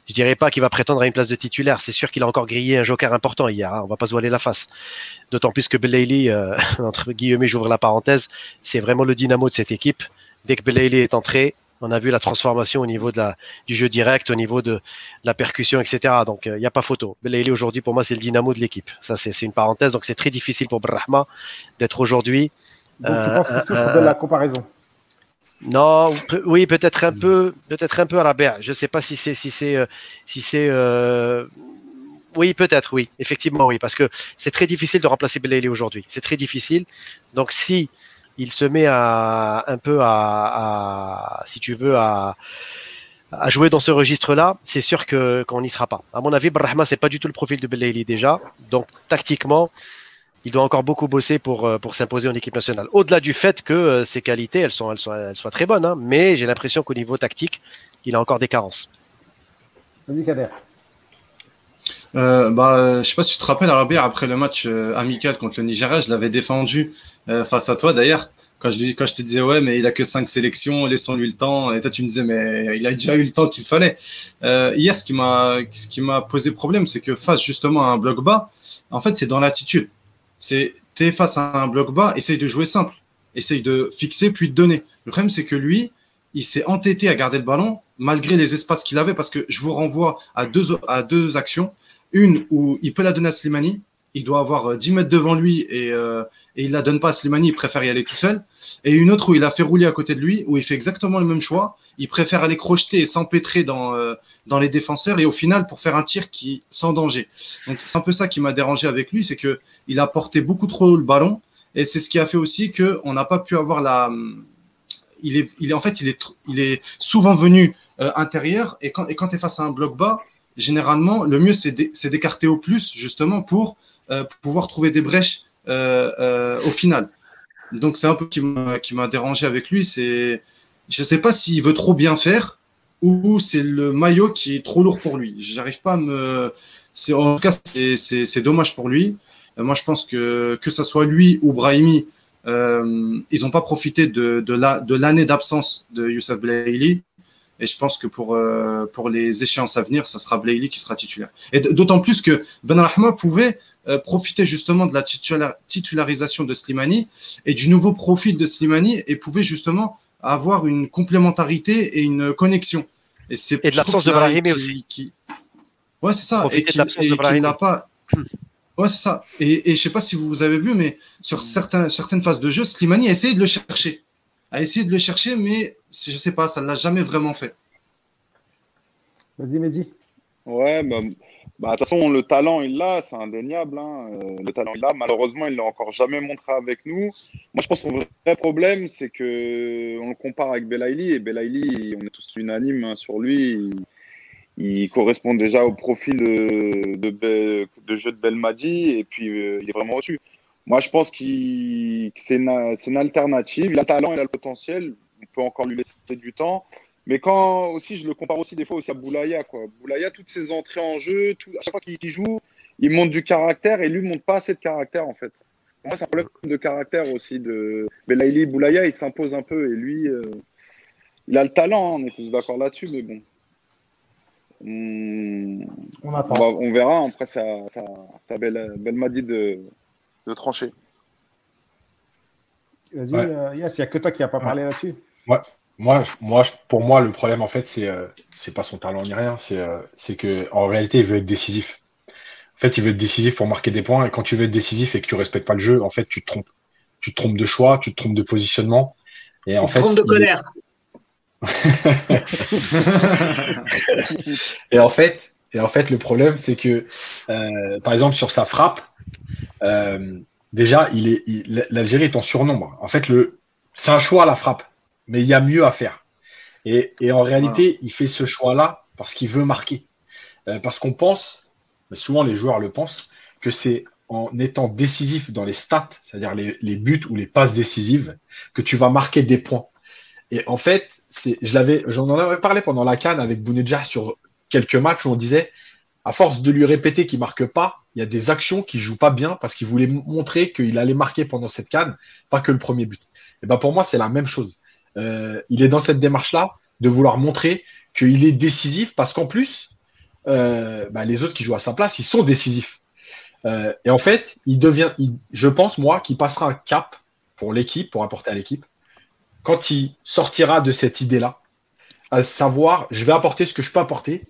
je dirais pas qu'il va prétendre à une place de titulaire. C'est sûr qu'il a encore grillé un joker important hier. Hein. On va pas se voiler la face. D'autant plus que Belaïli, euh, entre guillemets, j'ouvre la parenthèse, c'est vraiment le dynamo de cette équipe. Dès que Belaïli est entré, on a vu la transformation au niveau de la, du jeu direct, au niveau de, la percussion, etc. Donc, il euh, n'y a pas photo. Belaïli, aujourd'hui, pour moi, c'est le dynamo de l'équipe. Ça, c'est une parenthèse. Donc, c'est très difficile pour Brahma d'être aujourd'hui. Donc, tu penses qu'il souffre de la comparaison? Non, oui, peut-être un peu, peut-être un peu à la BA. Je ne sais pas si c'est, si c'est, euh, si c'est. Euh... Oui, peut-être, oui, effectivement, oui, parce que c'est très difficile de remplacer Belaïli aujourd'hui. C'est très difficile. Donc, si il se met à un peu à, à si tu veux, à, à jouer dans ce registre-là, c'est sûr que qu'on n'y sera pas. À mon avis, Brahma, c'est pas du tout le profil de Belaïli déjà. Donc, tactiquement, il doit encore beaucoup bosser pour, euh, pour s'imposer en équipe nationale. Au-delà du fait que euh, ses qualités, elles, sont, elles, sont, elles soient très bonnes, hein, mais j'ai l'impression qu'au niveau tactique, il a encore des carences. Vas-y, Kader. Euh, bah, je sais pas si tu te rappelles, Arabia, après le match euh, amical contre le Nigeria, je l'avais défendu face à toi d'ailleurs. Quand je, quand je te disais, ouais, mais il a que cinq sélections, laissons-lui le temps. Et toi, tu me disais, mais il a déjà eu le temps qu'il fallait. hier, ce qui m'a, ce qui m'a posé problème, c'est que face justement à un bloc bas, en fait, c'est dans l'attitude c'est es face à un bloc bas, essaye de jouer simple, essaye de fixer puis de donner. Le problème, c'est que lui, il s'est entêté à garder le ballon malgré les espaces qu'il avait parce que je vous renvoie à deux, à deux actions. Une où il peut la donner à Slimani, il doit avoir 10 mètres devant lui et, euh, et il la donne pas à Slimani, il préfère y aller tout seul. Et une autre où il a fait rouler à côté de lui, où il fait exactement le même choix, il préfère aller crocheter et s'empêtrer dans, euh, dans les défenseurs et au final pour faire un tir qui sans danger. Donc c'est un peu ça qui m'a dérangé avec lui, c'est que il a porté beaucoup trop le ballon et c'est ce qui a fait aussi que on n'a pas pu avoir la il est, il est en fait il est, il est souvent venu euh, intérieur et quand, et quand tu es face à un bloc bas, généralement le mieux c'est d'écarter au plus justement pour, euh, pour pouvoir trouver des brèches euh, euh, au final. Donc c'est un peu qui m'a dérangé avec lui. C'est, je sais pas s'il veut trop bien faire ou c'est le maillot qui est trop lourd pour lui. J'arrive pas à me. C'est en tout cas c'est dommage pour lui. Euh, moi je pense que que ça soit lui ou Brahimi, euh, ils n'ont pas profité de de la de l'année d'absence de Youssef Blaili. Et je pense que pour, euh, pour les échéances à venir, ça sera Blaili qui sera titulaire. Et d'autant plus que Ben Rahma pouvait euh, profiter justement de la titularisation de Slimani et du nouveau profil de Slimani et pouvait justement avoir une complémentarité et une connexion. Et, c'est, et de l'absence de Brahimi aussi. Qui... Ouais, c'est ça. et qui, n'a pas. Ouais, c'est ça. Et, et je sais pas si vous avez vu, mais sur certains, certaines phases de jeu, Slimani a essayé de le chercher. A essayé de le chercher, mais je sais pas, ça ne l'a jamais vraiment fait. Vas-y, Mehdi. Ouais, bah, bah, de toute façon, le talent, il l'a, c'est indéniable. Hein. Euh, le talent, il l'a. Malheureusement, il l'a encore jamais montré avec nous. Moi, je pense que le vrai problème, c'est qu'on le compare avec Belaïli. Et Belaïli, on est tous unanimes hein, sur lui. Il, correspond déjà au profil de, de, jeu de Belmadi. Et puis, euh, il est vraiment au-dessus. Moi, je pense que c'est une, une, alternative. Il a le talent, il a le potentiel. On peut encore lui laisser du temps. Mais quand aussi, je le compare aussi des fois aussi à Boulaya. Quoi. Boulaya, toutes ses entrées en jeu, tout, à chaque fois qu'il joue, il monte du caractère et lui ne monte pas assez de caractère en fait. moi, c'est un problème de caractère aussi. De... Belaïli Boulaya, il s'impose un peu et lui, euh, il a le talent, hein, on est tous d'accord là-dessus, mais bon. Hmm, On On, attend. va- on verra. Après, ça, ça, ça belle, belle m'a dit de, de trancher. Vas-y, Ouais. euh, Yass, il n'y a que toi qui n'as pas parlé là-dessus. Moi, moi, je- pour moi, le problème, en fait, c'est euh, c'est pas son talent ni rien. C'est euh, c'est que en réalité, il veut être décisif. En fait, il veut être décisif pour marquer des points. Et quand tu veux être décisif et que tu respectes pas le jeu, en fait, tu te trompes. Tu te trompes de choix, tu te trompes de positionnement. Et en Il fait, trompe de il- colère. Et en fait, et en fait, le problème, c'est que, euh, par exemple, sur sa frappe, euh, déjà, il est, il- l'Algérie est en surnombre. En fait, le, c'est un choix la frappe, mais il y a mieux à faire. Et, et en réalité, il fait ce choix-là parce qu'il veut marquer, Euh, parce qu'on pense, mais souvent les joueurs le pensent, que c'est en étant décisif dans les stats, c'est-à-dire les, les buts ou les passes décisives, que tu vas marquer des points. Et en fait, je l'avais, j'en en avais parlé pendant la canne avec Bounedjah sur quelques matchs où on disait, à force de lui répéter qu'il marque pas, il y a des actions qui jouent pas bien parce qu'il voulait montrer qu'il allait marquer pendant cette canne, pas que le premier but. Et ben pour moi, c'est la même chose. Euh, il est dans cette démarche-là de vouloir montrer qu'il est décisif parce qu'en plus, euh, bah, les autres qui jouent à sa place, ils sont décisifs. Euh, et en fait, il devient, il- je pense moi, qu'il passera un cap pour l'équipe, pour apporter à l'équipe, quand il sortira de cette idée-là, à savoir, je vais apporter ce que je peux apporter.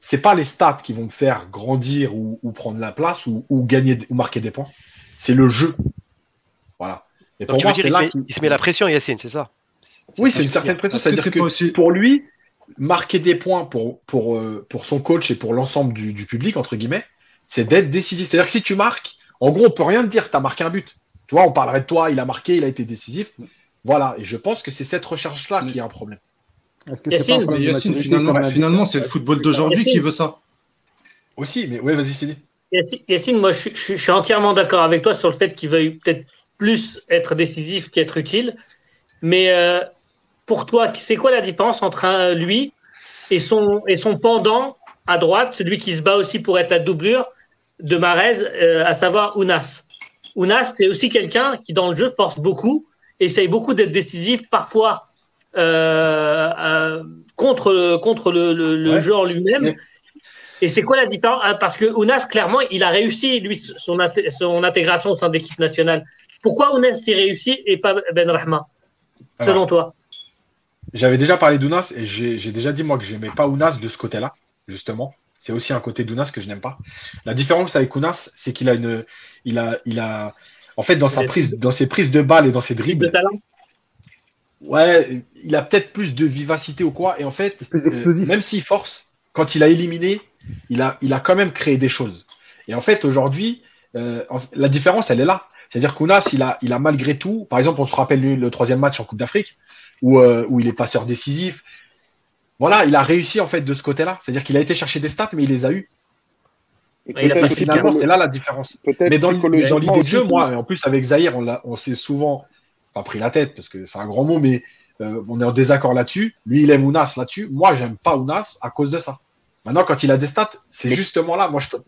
C'est pas les stats qui vont me faire grandir ou, ou prendre la place ou, ou gagner ou marquer des points. C'est le jeu. Voilà. Et Donc, tu veux moi, dire, c'est il se, met, il se met la pression, Yacine, c'est ça? Oui, c'est une certaine pression. que C'est-à-dire c'est que, aussi- pour lui, marquer des points pour, pour, euh, pour son coach et pour l'ensemble du, du public, entre guillemets, c'est d'être décisif. C'est-à-dire que si tu marques, en gros, on peut rien te dire, tu as marqué un but. Tu vois, on parlerait de toi, il a marqué, il a été décisif. Voilà. Et je pense que c'est cette recherche-là qui a un problème. Est-ce que c'est pas un Yacine, Yacine, finalement, finalement c'est le football d'aujourd'hui qui veut ça. Aussi, mais ouais, vas-y, Sidi. Yacine, Yacine, moi, je, je- je suis entièrement d'accord avec toi sur le fait qu'il veuille peut-être plus être décisif qu'être utile. Mais euh, pour toi, c'est quoi la différence entre un- lui et son, et son pendant à droite, celui qui se bat aussi pour être la doublure de Marez, euh, à savoir Ounas? Ounas, c'est aussi quelqu'un qui, dans le jeu, force beaucoup, essaye beaucoup d'être décisif, parfois euh, euh, contre, contre le, le- le Ouais. jeu en lui-même. Et c'est quoi la différence? Ah, Parce que Ounas, clairement, il a réussi, lui, son, inté- son intégration au sein de l'équipe nationale. Pourquoi Ounas s'y réussit et pas Ben Rahma, selon toi? J'avais déjà parlé d'Ounas et j'ai déjà dit moi que j'aimais pas Ounas de ce côté-là, justement. C'est aussi un côté d'Ounas que je n'aime pas. La différence avec Ounas, c'est qu'il a une, il a, il a, en fait, dans sa prise, dans ses prises de balles et dans ses de dribbles, talent ouais, il a peut-être plus de vivacité ou quoi. Et en fait, Plus explosif. même s'il force, quand il a éliminé, il a, il a quand même créé des choses. Et en fait, aujourd'hui, euh, la différence, elle est là. C'est-à-dire qu'Ounas, il a, il a malgré tout, par exemple, on se rappelle le troisième match en Coupe d'Afrique, où, euh, où il est passeur décisif. Voilà, il a réussi en fait de ce côté-là. C'est-à-dire qu'il a été chercher des stats, mais il les a eu. Et finalement, c'est là la différence. Mais dans, l'idée de jeu, moi, et en plus avec Zahir, on, s'est souvent pas pris la tête parce que c'est un grand mot, mais euh, on est en désaccord là-dessus. Lui, il aime Ounas là-dessus. Moi, j'aime pas Ounas à cause de ça. Maintenant, quand il a des stats, c'est justement là. Moi, je peux.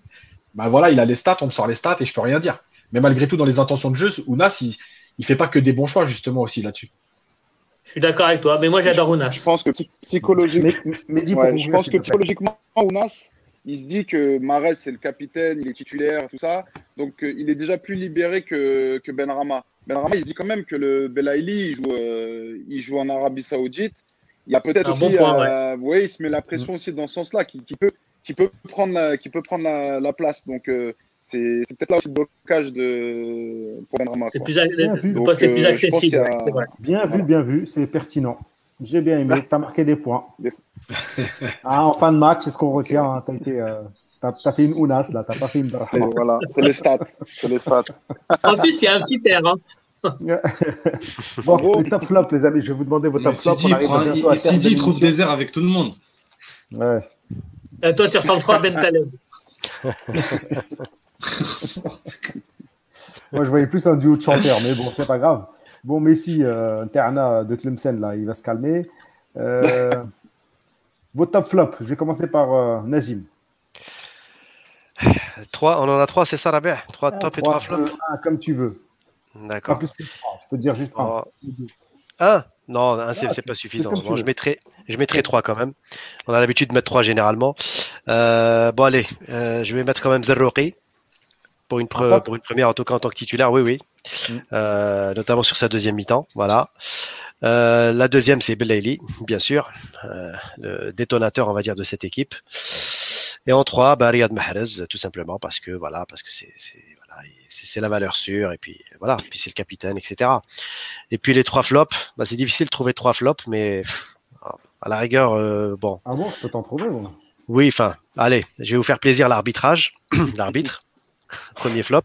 Ben voilà, il a les stats, on me sort les stats et je peux rien dire. Mais malgré tout, dans les intentions de jeu, Ounas, il, il fait pas que des bons choix justement aussi là-dessus. Je suis d'accord avec toi, mais moi j'adore Je Ounas. pense que psy- psychologiquement, Mais, mais dis Ouais, pour je vous, pense que psychologiquement, Ounas, il se dit que Marez, c'est le capitaine, il est titulaire, tout ça. Donc, euh, il est déjà plus libéré que, que Benrama. Benrama, il se dit quand même que le Belaïli, il joue, euh, il joue en Arabie Saoudite. Il y a peut-être Un aussi. bon point, euh, ouais, il se met la pression aussi dans ce sens-là, qui, qui peut, qui peut prendre la, qui peut prendre la, la place. Donc, euh, c'est c'est peut-être là aussi le blocage de, pour Benrama. C'est quoi. plus, Bien vu. le Donc, poste est plus euh, accessible. a- ouais, c'est. Bien vu, Voilà. bien vu, c'est pertinent. J'ai bien aimé, tu as marqué des points. Des- Ah, en fin de match, c'est ce qu'on retient. hein. T'as été, euh, fait une Ounas, là, t'as pas fait une C'est Brahma. voilà, c'est les stats. C'est les stats. En plus, il y a un petit air. hein. Bon, gros- les top flops, les amis, je vais vous demander vos top flops. Sidi, trouve des airs avec tout le monde. Ouais. Euh, toi, tu ressembles trop à Ben Taleb. Moi, je voyais plus un duo de chanteurs, mais bon, c'est pas grave. Bon, Messi, euh, Terna de Tlemcen, là, il va se calmer. Euh, vos top flops, je vais commencer par euh, Nazim. Trois, on en a trois, c'est ça, Rabia? Trois Ah, top et trois, trois flops? euh, un, comme tu veux. Pas D'accord. plus que trois. Tu peux dire juste un. Oh. Un? Non, un, c'est Ah, c'est pas suffisant. Bon, je mettrai, je mettrai trois quand même. On a l'habitude de mettre trois généralement. Euh, bon, allez, euh, je vais mettre quand même Zerroqi pour une, pre- pour une première, en tout cas en tant que titulaire. Oui, oui. Mm. Euh, notamment sur sa deuxième mi-temps. Voilà. Euh, la deuxième, c'est Belaïli, bien sûr, euh, le détonateur, on va dire, de cette équipe. Et en trois, bah, Riyad Mahrez, tout simplement parce que voilà, parce que c'est voilà, la valeur sûre et puis voilà, puis c'est le capitaine, etc. Et puis les trois flops, bah, c'est difficile de trouver trois flops, mais à la rigueur, bon, Ah bon, je peux t'en trouver, moi. oui, enfin, allez, je vais vous faire plaisir l'arbitrage, l'arbitre, premier flop.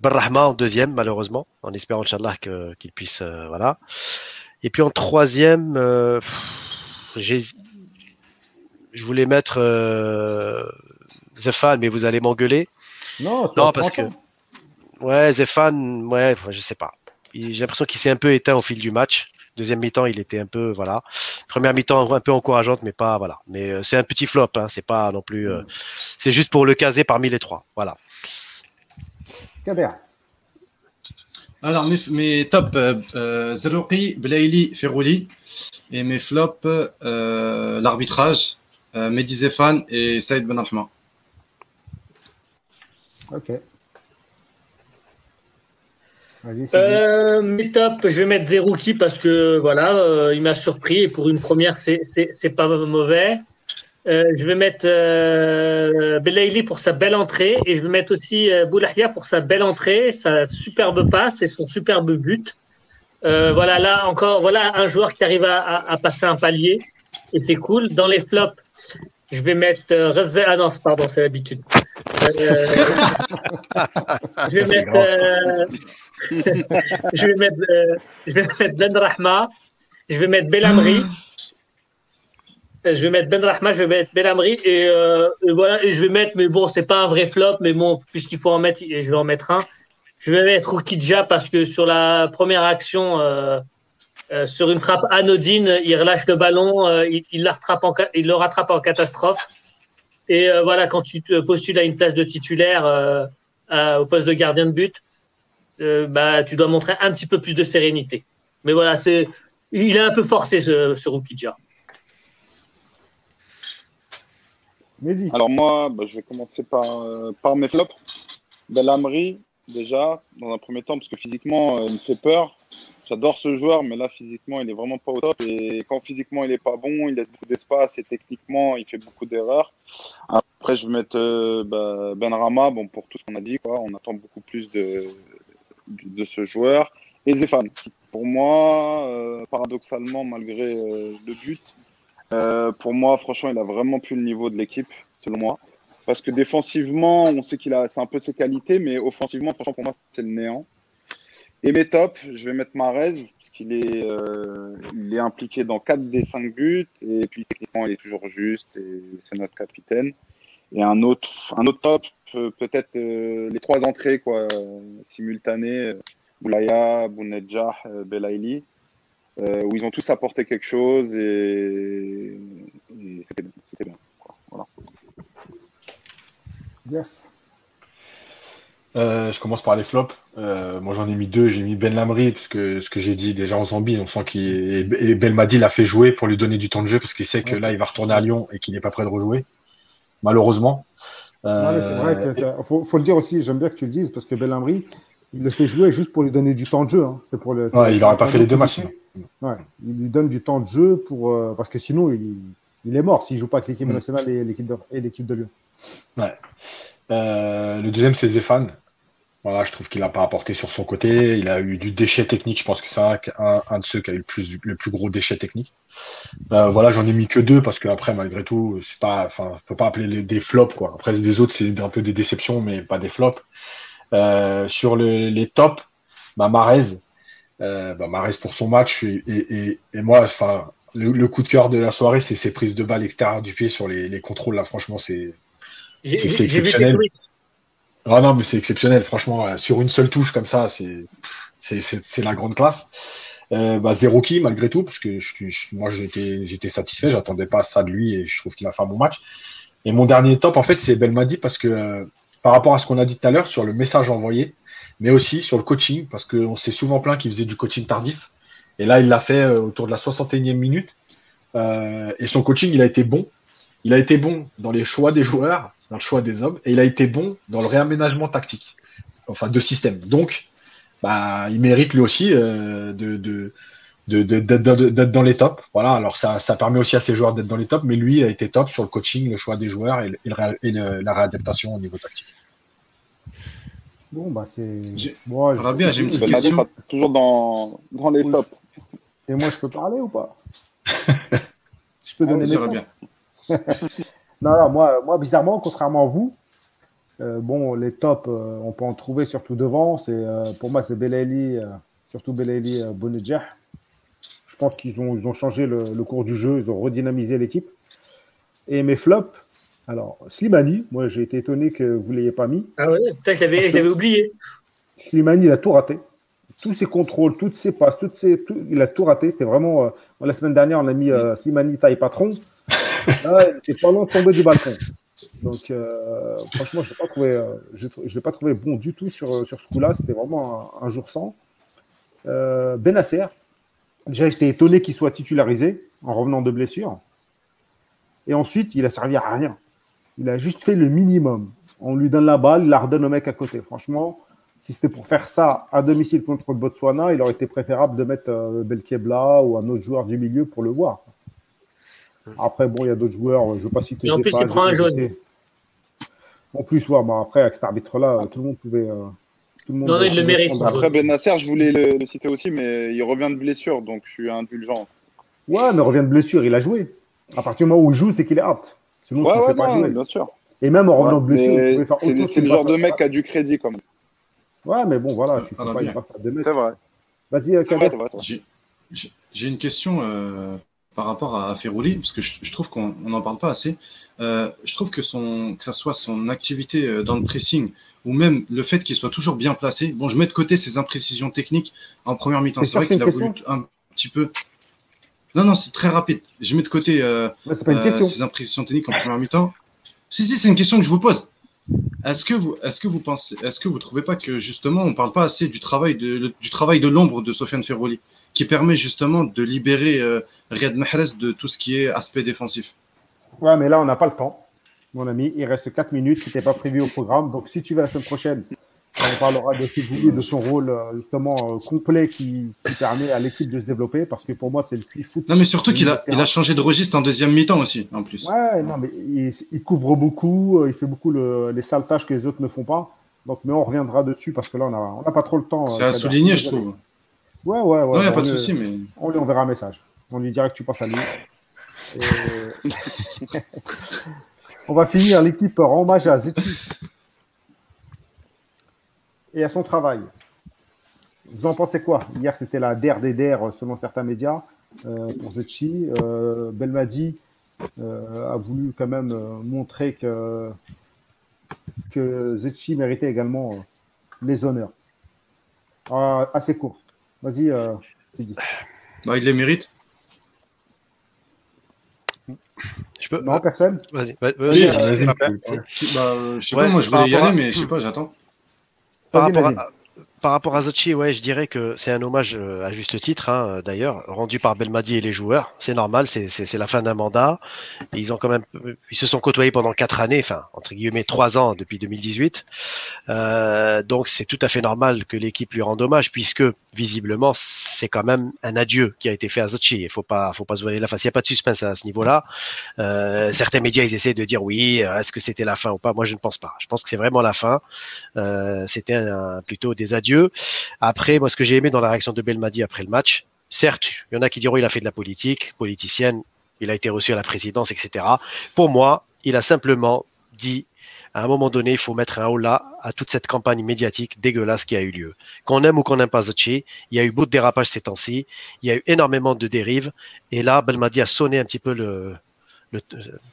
Barrahma en deuxième, malheureusement, en espérant, Inch'Allah, que- qu'il puisse, euh, voilà. Et puis en troisième, euh, je voulais mettre euh, Zefan, mais vous allez m'engueuler. Non, Non, parce que, ouais, Zefan, ouais, je sais pas. J'ai l'impression qu'il s'est un peu éteint au fil du match. Deuxième mi-temps, il était un peu, voilà. Première mi-temps, un peu encourageante, mais pas, voilà. Mais euh, c'est un petit flop, hein, c'est pas non plus. euh, c'est juste pour le caser parmi les trois, voilà. Kader. Alors, mes, mes top, euh, euh, Zerouki, Blaili, Ferrouli. Et mes flops, euh, l'arbitrage, euh, Mehdi Zefan et Saïd Ben Rahma. Ok. Euh, mes tops, je vais mettre Zerouki parce que voilà, euh, il m'a surpris et pour une première, c'est pas mauvais. Euh, je vais mettre euh, Belaïli pour sa belle entrée et je vais mettre aussi euh, Boulahia pour sa belle entrée, sa superbe passe et son superbe but. Euh, voilà, là encore, voilà un joueur qui arrive à, à- à passer un palier et c'est cool. Dans les flops, je vais mettre euh, Reza- Ah non, pardon, c'est l'habitude. Euh, je vais mettre. Je vais mettre, euh, je vais mettre Ben Rahma, je vais mettre Belhamri, Euh, je vais mettre Ben Rahma, je vais mettre Belhamri et, euh, et voilà et je vais mettre mais bon c'est pas un vrai flop mais bon puisqu'il faut en mettre et je vais en mettre un. Je vais mettre Rukidja parce que sur la première action euh, sur une frappe anodine, il relâche le ballon, il, la rattrape en, le rattrape en catastrophe. Et voilà, quand tu te postules à une place de titulaire au poste de gardien de but, euh, bah, tu dois montrer un petit peu plus de sérénité. Mais voilà, c'est, il est un peu forcé ce, ce Rukidja. Mehdi. Alors moi, bah, je vais commencer par, euh, par mes flops. Belhamri, déjà, dans un premier temps, parce que physiquement, euh, il me fait peur. J'adore ce joueur, mais là, physiquement, il est vraiment pas au top. Et quand physiquement, il est pas bon, il laisse beaucoup d'espace et techniquement, il fait beaucoup d'erreurs. Après, je vais mettre euh, bah, Ben Rama, bon, pour tout ce qu'on a dit, quoi. On attend beaucoup plus de, de ce joueur. Et Zéphane, pour moi, euh, paradoxalement, malgré euh, le but, euh, pour moi, franchement, il a vraiment plus le niveau de l'équipe, selon moi. Parce que défensivement, on sait qu'il a, c'est un peu ses qualités, mais offensivement, franchement, pour moi, c'est le néant. Et mes tops, je vais mettre Marez, parce qu'il est, euh, il est impliqué dans 4 des 5 buts, et puis techniquement, il est toujours juste, et c'est notre capitaine. Et un autre, un autre top, peut-être euh, les trois entrées quoi, euh, simultanées, euh, Boulaya, Bounedjah, euh, euh, où ils ont tous apporté quelque chose, et, et c'était bien. C'était bien quoi. Voilà. Yes. Euh, je commence par les flops. Euh, moi, j'en ai mis deux. J'ai mis Ben Lamri, parce que ce que j'ai dit déjà en Zambie, on sent qu'il est... et Belmadi l'a fait jouer pour lui donner du temps de jeu, parce qu'il sait que là, il va retourner à Lyon et qu'il n'est pas prêt de rejouer, malheureusement. Mais c'est vrai Euh, faut, faut le dire aussi, j'aime bien que tu le dises, parce que Belhamri, il le fait jouer juste pour lui donner du temps de jeu. hein. C'est pour le, Ouais, il c'est aurait un pas fait les deux matchs. Ouais, il lui donne du temps de jeu pour, euh, parce que sinon, il, il est mort s'il joue pas avec l'équipe Mm. nationale et l'équipe de, et l'équipe de Lyon. Euh, le deuxième, c'est Zéphane. Voilà, je trouve qu'il n'a pas apporté sur son côté. Il a eu du déchet technique. Je pense que c'est un, un, de ceux qui a eu le plus, le plus gros déchet technique. Euh, voilà, j'en ai mis que deux parce que après, malgré tout, c'est pas, enfin, on peut pas appeler les, des flops quoi. Après, des autres, c'est un peu des déceptions, mais pas des flops. Euh, sur le, les tops, bah, Marez, euh, bah, Marez pour son match et, et, et, moi, enfin, le, le coup de cœur de la soirée, c'est ses prises de balles extérieures du pied sur les, les contrôles. Là, franchement, c'est C'est- vu exceptionnel. Ah non, mais c'est exceptionnel, franchement. euh, Sur une seule touche comme ça, c'est la grande classe. Euh, bah, malgré tout, parce que moi j'étais satisfait, j'attendais pas ça de lui et je trouve qu'il a fait un bon match. Et mon dernier top, en fait, c'est Belmadi parce que euh, par rapport à ce qu'on a dit tout à l'heure sur le message envoyé, mais aussi sur le coaching, parce qu'on s'est souvent plaint qu'il faisait du coaching tardif. Et là, il l'a fait euh, autour de la 61e minute. Et son coaching, il a été bon. Il a été bon dans les choix des joueurs, dans le choix des hommes, et il a été bon dans le réaménagement tactique, enfin de système. Donc, bah, il mérite lui aussi euh, de, de, d'être dans les tops. Voilà, alors ça, ça permet aussi à ses joueurs d'être dans les tops, mais lui il a été top sur le coaching, le choix des joueurs et, la réadaptation au niveau tactique. Bon, bah c'est. Moi, bien, j'ai une petite question. Toujours dans, dans les tops. Et moi, je peux parler ou pas? Je peux donner ah, bien. non, non, moi, moi, bizarrement, contrairement à vous, euh, bon, les tops, euh, on peut en trouver surtout devant. C'est, euh, pour moi, c'est Belaïli, surtout Belaïli Bonedjah. Je pense qu'ils ont, ils ont changé le, cours du jeu, ils ont redynamisé l'équipe. Et mes flops, alors, Slimani, moi j'ai été étonné que vous ne l'ayez pas mis. Ah ouais, peut-être que j'avais oublié. Slimani, il a tout raté. Tous ses contrôles, toutes ses passes, toutes ses, il a tout raté. C'était vraiment. La semaine dernière, on a mis Slimani taille patron. Il était pas loin de tomber du balcon. Donc, euh, franchement, je ne l'ai, je, pas trouvé bon du tout sur, ce coup-là. C'était vraiment un, jour sans. Benasser, déjà, j'étais étonné qu'il soit titularisé en revenant de blessure. Et ensuite, il a servi à rien. Il a juste fait le minimum. On lui donne la balle, il la redonne au mec à côté. Franchement, si c'était pour faire ça à domicile contre Botswana, il aurait été préférable de mettre euh, Belkebla ou un autre joueur du milieu pour le voir. Après, bon, il y a d'autres joueurs, je ne veux pas citer. Et en plus, il prend un jaune. En plus, ouais, bah, après, avec cet arbitre-là, tout le monde pouvait. Euh, tout le monde non, il le mérite. Après, Benasser, je voulais le, citer aussi, mais il revient de blessure, donc je suis indulgent. Ouais, mais revient de blessure, il a joué. À partir du moment où il joue, c'est qu'il est apte. Sinon, ouais, ouais, pas jouer. bien sûr. Et même en revenant de blessure, C'est le genre de mec qui a du crédit quand même. Ouais, mais bon, voilà, tu fais pas une passe à deux C'est vrai. Vas-y, J'ai une question euh, par rapport à Ferrouli, parce que je, trouve qu'on n'en parle pas assez. Euh, je trouve que, son, que ça soit son activité dans le pressing ou même le fait qu'il soit toujours bien placé. Bon, je mets de côté ses imprécisions techniques en première mi-temps. C'est vrai qu'il a voulu un petit peu. Non, non, c'est très rapide. Je mets de côté euh, euh, ces imprécisions techniques en première mi-temps. Si, si, c'est une question que je vous pose. Est-ce que vous, est-ce que vous pensez, est-ce que vous trouvez pas que justement on parle pas assez du travail de, du travail de l'ombre de Sofiane Ferroli, qui permet justement de libérer euh, Riyad Mahrez de tout ce qui est aspect défensif Ouais, mais là on n'a pas le temps, mon ami. Il reste 4 minutes, c'était pas prévu au programme. Donc si tu vas la semaine prochaine on parlera de Figouli, de son rôle euh, justement euh, complet qui, permet à l'équipe de se développer parce que pour moi c'est le plus foot. Non mais surtout qu'il a, il a changé de registre en deuxième mi-temps aussi en plus. Ouais, non mais il, couvre beaucoup, euh, il fait beaucoup les sales tâches que les autres ne font pas. Donc mais on reviendra dessus parce que là on n'a pas trop le temps. C'est à souligner je trouve. Ouais ouais ouais. Non, n'y a pas de souci mais. On lui enverra un message. On lui dira que tu penses à lui. on va finir l'équipe en hommage à Zetchi et à son travail. Vous en pensez quoi? Hier, c'était la der des der, selon certains médias, euh, pour Zetchi. Euh, Belmadi euh, a voulu quand même montrer que, que Zetchi méritait également les honneurs. Ah, assez court. Vas-y, Sidi. Bah, il les mérite. Je peux... Non, personne Vas-y. Vas y vas y bah, je sais pas, moi je voulais y aller, mais je sais pas, j'attends. Par rapport, à, par rapport à Zachi, ouais, je dirais que c'est un hommage euh, à juste titre, hein, d'ailleurs, rendu par Belmadi et les joueurs. C'est normal, c'est la fin d'un mandat. Ils ont quand même, ils se sont côtoyés pendant quatre années, enfin entre guillemets trois ans depuis 2018. Euh, donc c'est tout à fait normal que l'équipe lui rende hommage, puisque visiblement c'est quand même un adieu qui a été fait à Zachi. Il faut pas, faut pas se voiler la face. Il n'y a pas de suspense à ce niveau-là. Euh, certains médias ils essaient de dire oui, est-ce que c'était la fin ou pas? Moi je ne pense pas. Je pense que c'est vraiment la fin. Euh, c'était plutôt des adieux après, moi, ce que j'ai aimé dans la réaction de Belmadi après le match, certes, il y en a qui diront il a fait de la politique, politicienne, il a été reçu à la présidence, etc. Pour moi, il a simplement dit à un moment donné, il faut mettre un haut là à toute cette campagne médiatique dégueulasse qui a eu lieu. Qu'on aime ou qu'on n'aime pas Zachi, il y a eu beaucoup de dérapages ces temps-ci, il y a eu énormément de dérives, et là, Belmadi a sonné un petit peu le, le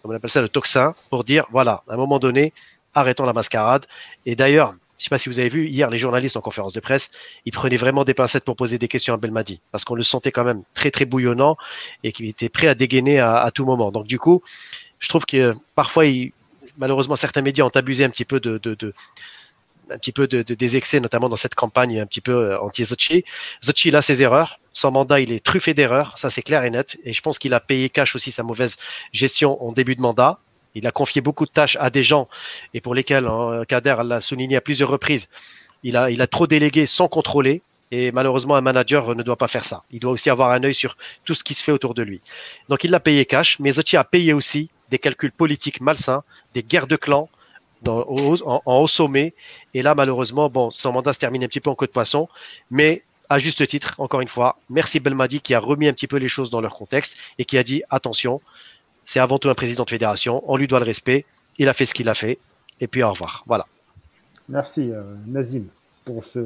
on appelle ça, le tocsin pour dire, voilà, à un moment donné, arrêtons la mascarade. Et d'ailleurs, je ne sais pas si vous avez vu, hier, les journalistes en conférence de presse, ils prenaient vraiment des pincettes pour poser des questions à Belmadi, parce qu'on le sentait quand même très, très bouillonnant et qu'il était prêt à dégainer à, tout moment. Donc, du coup, je trouve que parfois, malheureusement, certains médias ont abusé un petit peu de, un petit peu de, des excès, notamment dans cette campagne un petit peu anti-Zachi. Zachi, il a ses erreurs. Son mandat, il est truffé d'erreurs. Ça, c'est clair et net. Et je pense qu'il a payé cash aussi sa mauvaise gestion en début de mandat. Il a confié beaucoup de tâches à des gens et pour lesquels hein, Kader l'a souligné à plusieurs reprises. Il a, il a trop délégué sans contrôler. Et malheureusement, un manager ne doit pas faire ça. Il doit aussi avoir un œil sur tout ce qui se fait autour de lui. Donc, il l'a payé cash, mais Zachi a payé aussi des calculs politiques malsains, des guerres de clans en, haut sommet. Et là, malheureusement, bon, son mandat se termine un petit peu en queue de poisson, mais à juste titre, encore une fois, merci Belmadi qui a remis un petit peu les choses dans leur contexte et qui a dit attention, c'est avant tout un président de fédération, on lui doit le respect, il a fait ce qu'il a fait, et puis au revoir. Voilà. Merci euh, Nazim pour ce.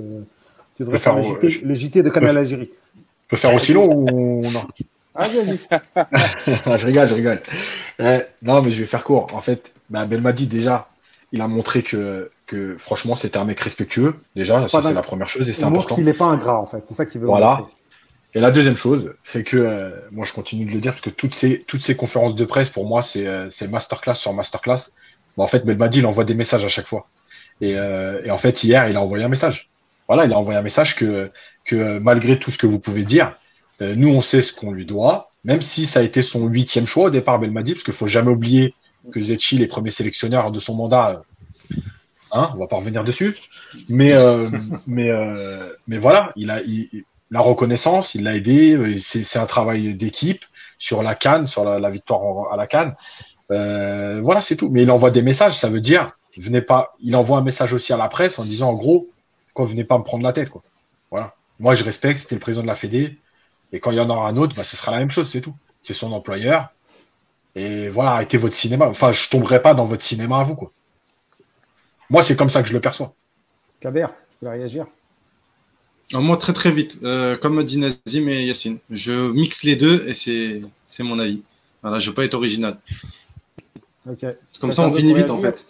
Tu devrais faire, le, JT, de Canal Algérie. Je peux faire aussi long ou non? ah, vas-y. je rigole, je rigole. Euh, non, mais je vais faire court. En fait, bah, Belmadi, déjà, il a montré que, que franchement, c'était un mec respectueux. Déjà, c'est la première chose et c'est important. qu'il n'est pas ingrat, en fait. C'est ça qu'il veut. Voilà. Et la deuxième chose, c'est que, euh, moi je continue de le dire, parce que toutes ces, toutes ces conférences de presse, pour moi, c'est euh, masterclass sur masterclass. en fait, Belmadi, il envoie des messages à chaque fois. Et, et, en fait, hier, il a envoyé un message. Voilà, il a envoyé un message que, que malgré tout ce que vous pouvez dire, euh, nous, on sait ce qu'on lui doit, même si ça a été son huitième choix au départ, Belmadi, parce qu'il faut jamais oublier que Zetchi, les premiers sélectionneurs de son mandat, hein, on va pas revenir dessus, mais, mais voilà, il a, la reconnaissance, il l'a aidé. C'est un travail d'équipe sur la canne, sur la, victoire à la canne. Euh, voilà, c'est tout. Mais il envoie des messages, ça veut dire. Il envoie un message aussi à la presse en disant, en gros, quand venez pas me prendre la tête, quoi. Voilà. Moi, je respecte. C'était le président de la Fédé. Et quand il y en aura un autre, bah, ce sera la même chose, c'est tout. C'est son employeur. Et voilà, arrêtez votre cinéma. Enfin, je tomberai pas dans votre cinéma à vous, quoi. Moi, c'est comme ça que je le perçois. Kader, tu veux réagir? Moi, très très vite. Euh, comme dit Nazim et Yacine. Je mixe les deux et c'est mon avis. Voilà, je ne veux pas être original. Comme ça, on finit vite en fait.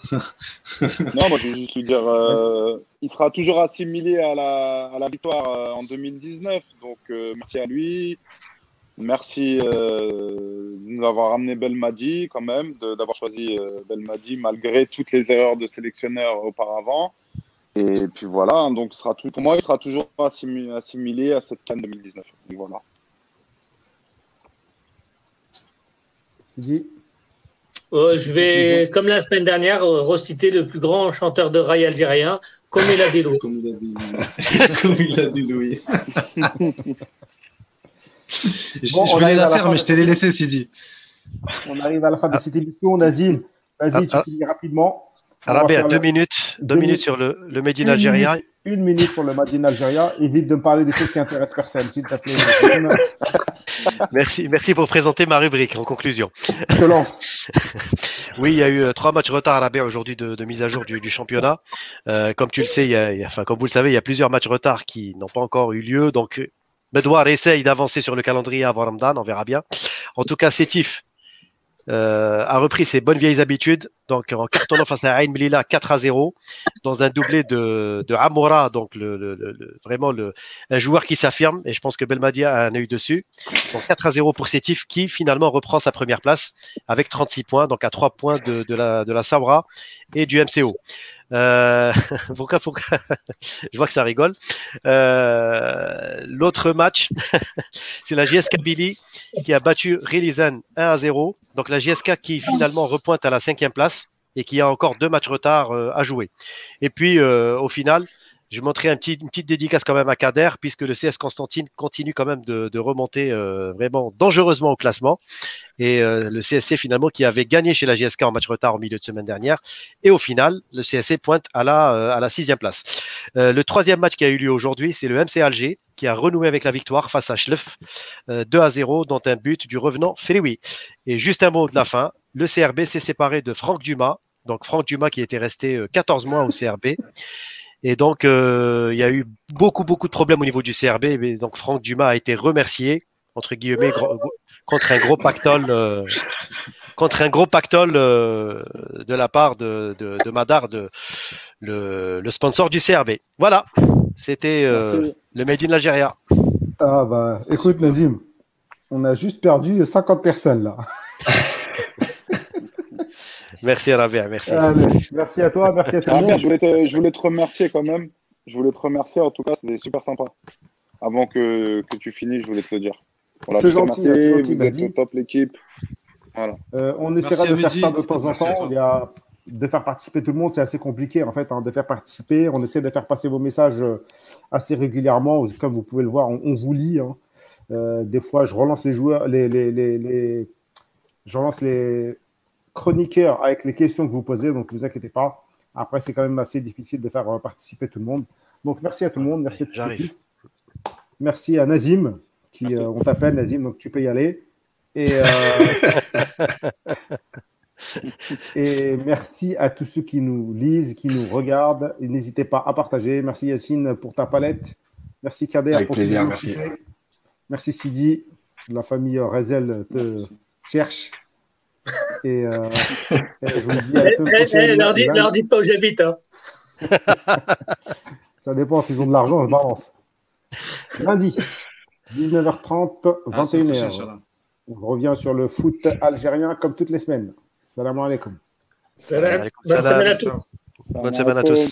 non, moi je veux juste lui dire, euh, il sera toujours assimilé à la, à la victoire euh, en 2019. Donc merci à lui. Merci de nous avoir ramené Belmadi quand même, d'avoir choisi Belmadi malgré toutes les erreurs de sélectionneur auparavant. Et puis voilà, hein, donc sera tout, pour moi, il sera toujours assimilé, à cette canne 2019. voilà. C'est dit. Euh, je vais, comme la semaine dernière, reciter le plus grand chanteur de rail algérien, comme il a dit Louis. Comme il a dit, comme il a dit Louis. bon, je voulais la faire, mais je t'ai laissé, Sidi. On arrive à la fin de cette émission, Nazim. Vas-y, tu ah, ah. finis rapidement. Arabia, deux minutes, deux, minutes sur le, le Made in Algérie. Une minute sur le Made in Algérie. Évite de me parler des choses qui intéressent personne, s'il te plaît. merci, merci pour présenter ma rubrique en conclusion. Je te lance. oui, il y a eu euh, trois matchs retard à la aujourd'hui de, de, mise à jour du, du championnat. Euh, comme tu le sais, il y a, enfin, comme vous le savez, il y a plusieurs matchs retard qui n'ont pas encore eu lieu. Donc, Bedouard essaye d'avancer sur le calendrier avant Ramadan, on verra bien. En tout cas, Sétif euh, a repris ses bonnes vieilles habitudes, donc en cartonnant face à Ain Melilla 4 à 0, dans un doublé de, de Amoura, donc le, vraiment le, un joueur qui s'affirme, et je pense que Belmadia a un œil dessus. Donc 4 à 0 pour Sétif, qui finalement reprend sa première place avec 36 points, donc à 3 points de, de la, de la Sabra et du MCO. Euh, pourquoi, pourquoi Je vois que ça rigole. Euh, L'autre match, c'est la JSK Billy qui a battu Relizan 1 à 0. Donc la JSK qui finalement repointe à la cinquième place et qui a encore deux matchs retard euh, à jouer. Et puis euh, au final, je un petit, une petite dédicace quand même à Kader, puisque le CS Constantine continue quand même de, remonter euh, vraiment dangereusement au classement. Et euh, le CSC finalement qui avait gagné chez la GSK en match retard au milieu de semaine dernière. Et au final, le CSC pointe à la, euh, à la sixième place. le troisième match qui a eu lieu aujourd'hui, c'est le MC Alger qui a renoué avec la victoire face à Schleff, 2 à 0, dont un but du revenant Féléoui. Et juste un mot de la fin, le CRB s'est séparé de Franck Dumas. Donc Franck Dumas qui était resté 14 mois au CRB. Et donc, euh, il y a eu beaucoup, beaucoup de problèmes au niveau du CRB. Et donc, Franck Dumas a été remercié, entre guillemets, contre un gros pactole, euh, contre un gros pactole euh, de la part de, de, de Madar, de, le, le, sponsor du CRB. Voilà, c'était le Made in Algeria. Ah bah, écoute Nazim, on a juste perdu 50 personnes là. Merci Rabia, merci. Allez, merci à toi, merci à tout le monde. je voulais, te, je voulais te remercier quand même. Je voulais te remercier, en tout cas, c'était super sympa. Avant que, que tu finisses, je voulais te le dire. Voilà, C'est gentil, vous êtes Mehdi. au top l'équipe. Euh, on Merci essaiera de faire Mehdi. ça de temps en temps. toi. Il y a de faire participer tout le monde, c'est assez compliqué en fait, hein, de faire participer. On essaie de faire passer vos messages euh, assez régulièrement. Comme vous pouvez le voir, on, on vous lit. hein. Euh, des fois, je relance les joueurs, les, les, les, les- je relance les chroniqueurs avec les questions que vous posez, donc ne vous inquiétez pas. Après, c'est quand même assez difficile de faire euh, participer tout le monde. Donc, merci à tout le monde. Merci à J'arrive. Merci à Nazim, qui Merci. euh, on t'appelle Nazim, donc tu peux y aller. Et, euh, et merci à tous ceux qui nous lisent, qui nous regardent. Et N'hésitez pas à partager. Merci Yacine pour ta palette. Merci Kader Avec pour plaisir, merci. Merci Sidi. La famille Rezel te cherche. Et, euh, et je vous dis à la Eh, semaine eh, prochaine. eh, leur, dites, Lundi. leur dites pas où j'habite. Hein. Ça dépend s'ils ont de l'argent, je balance. Lundi, 19h30, À la semaine prochaine, 21h. Inch'Allah. On revient sur le foot algérien comme toutes les semaines. Salam alaikum. Salam. Alaikum Bonne salam. semaine à tous. Ça Bonne semaine à tous.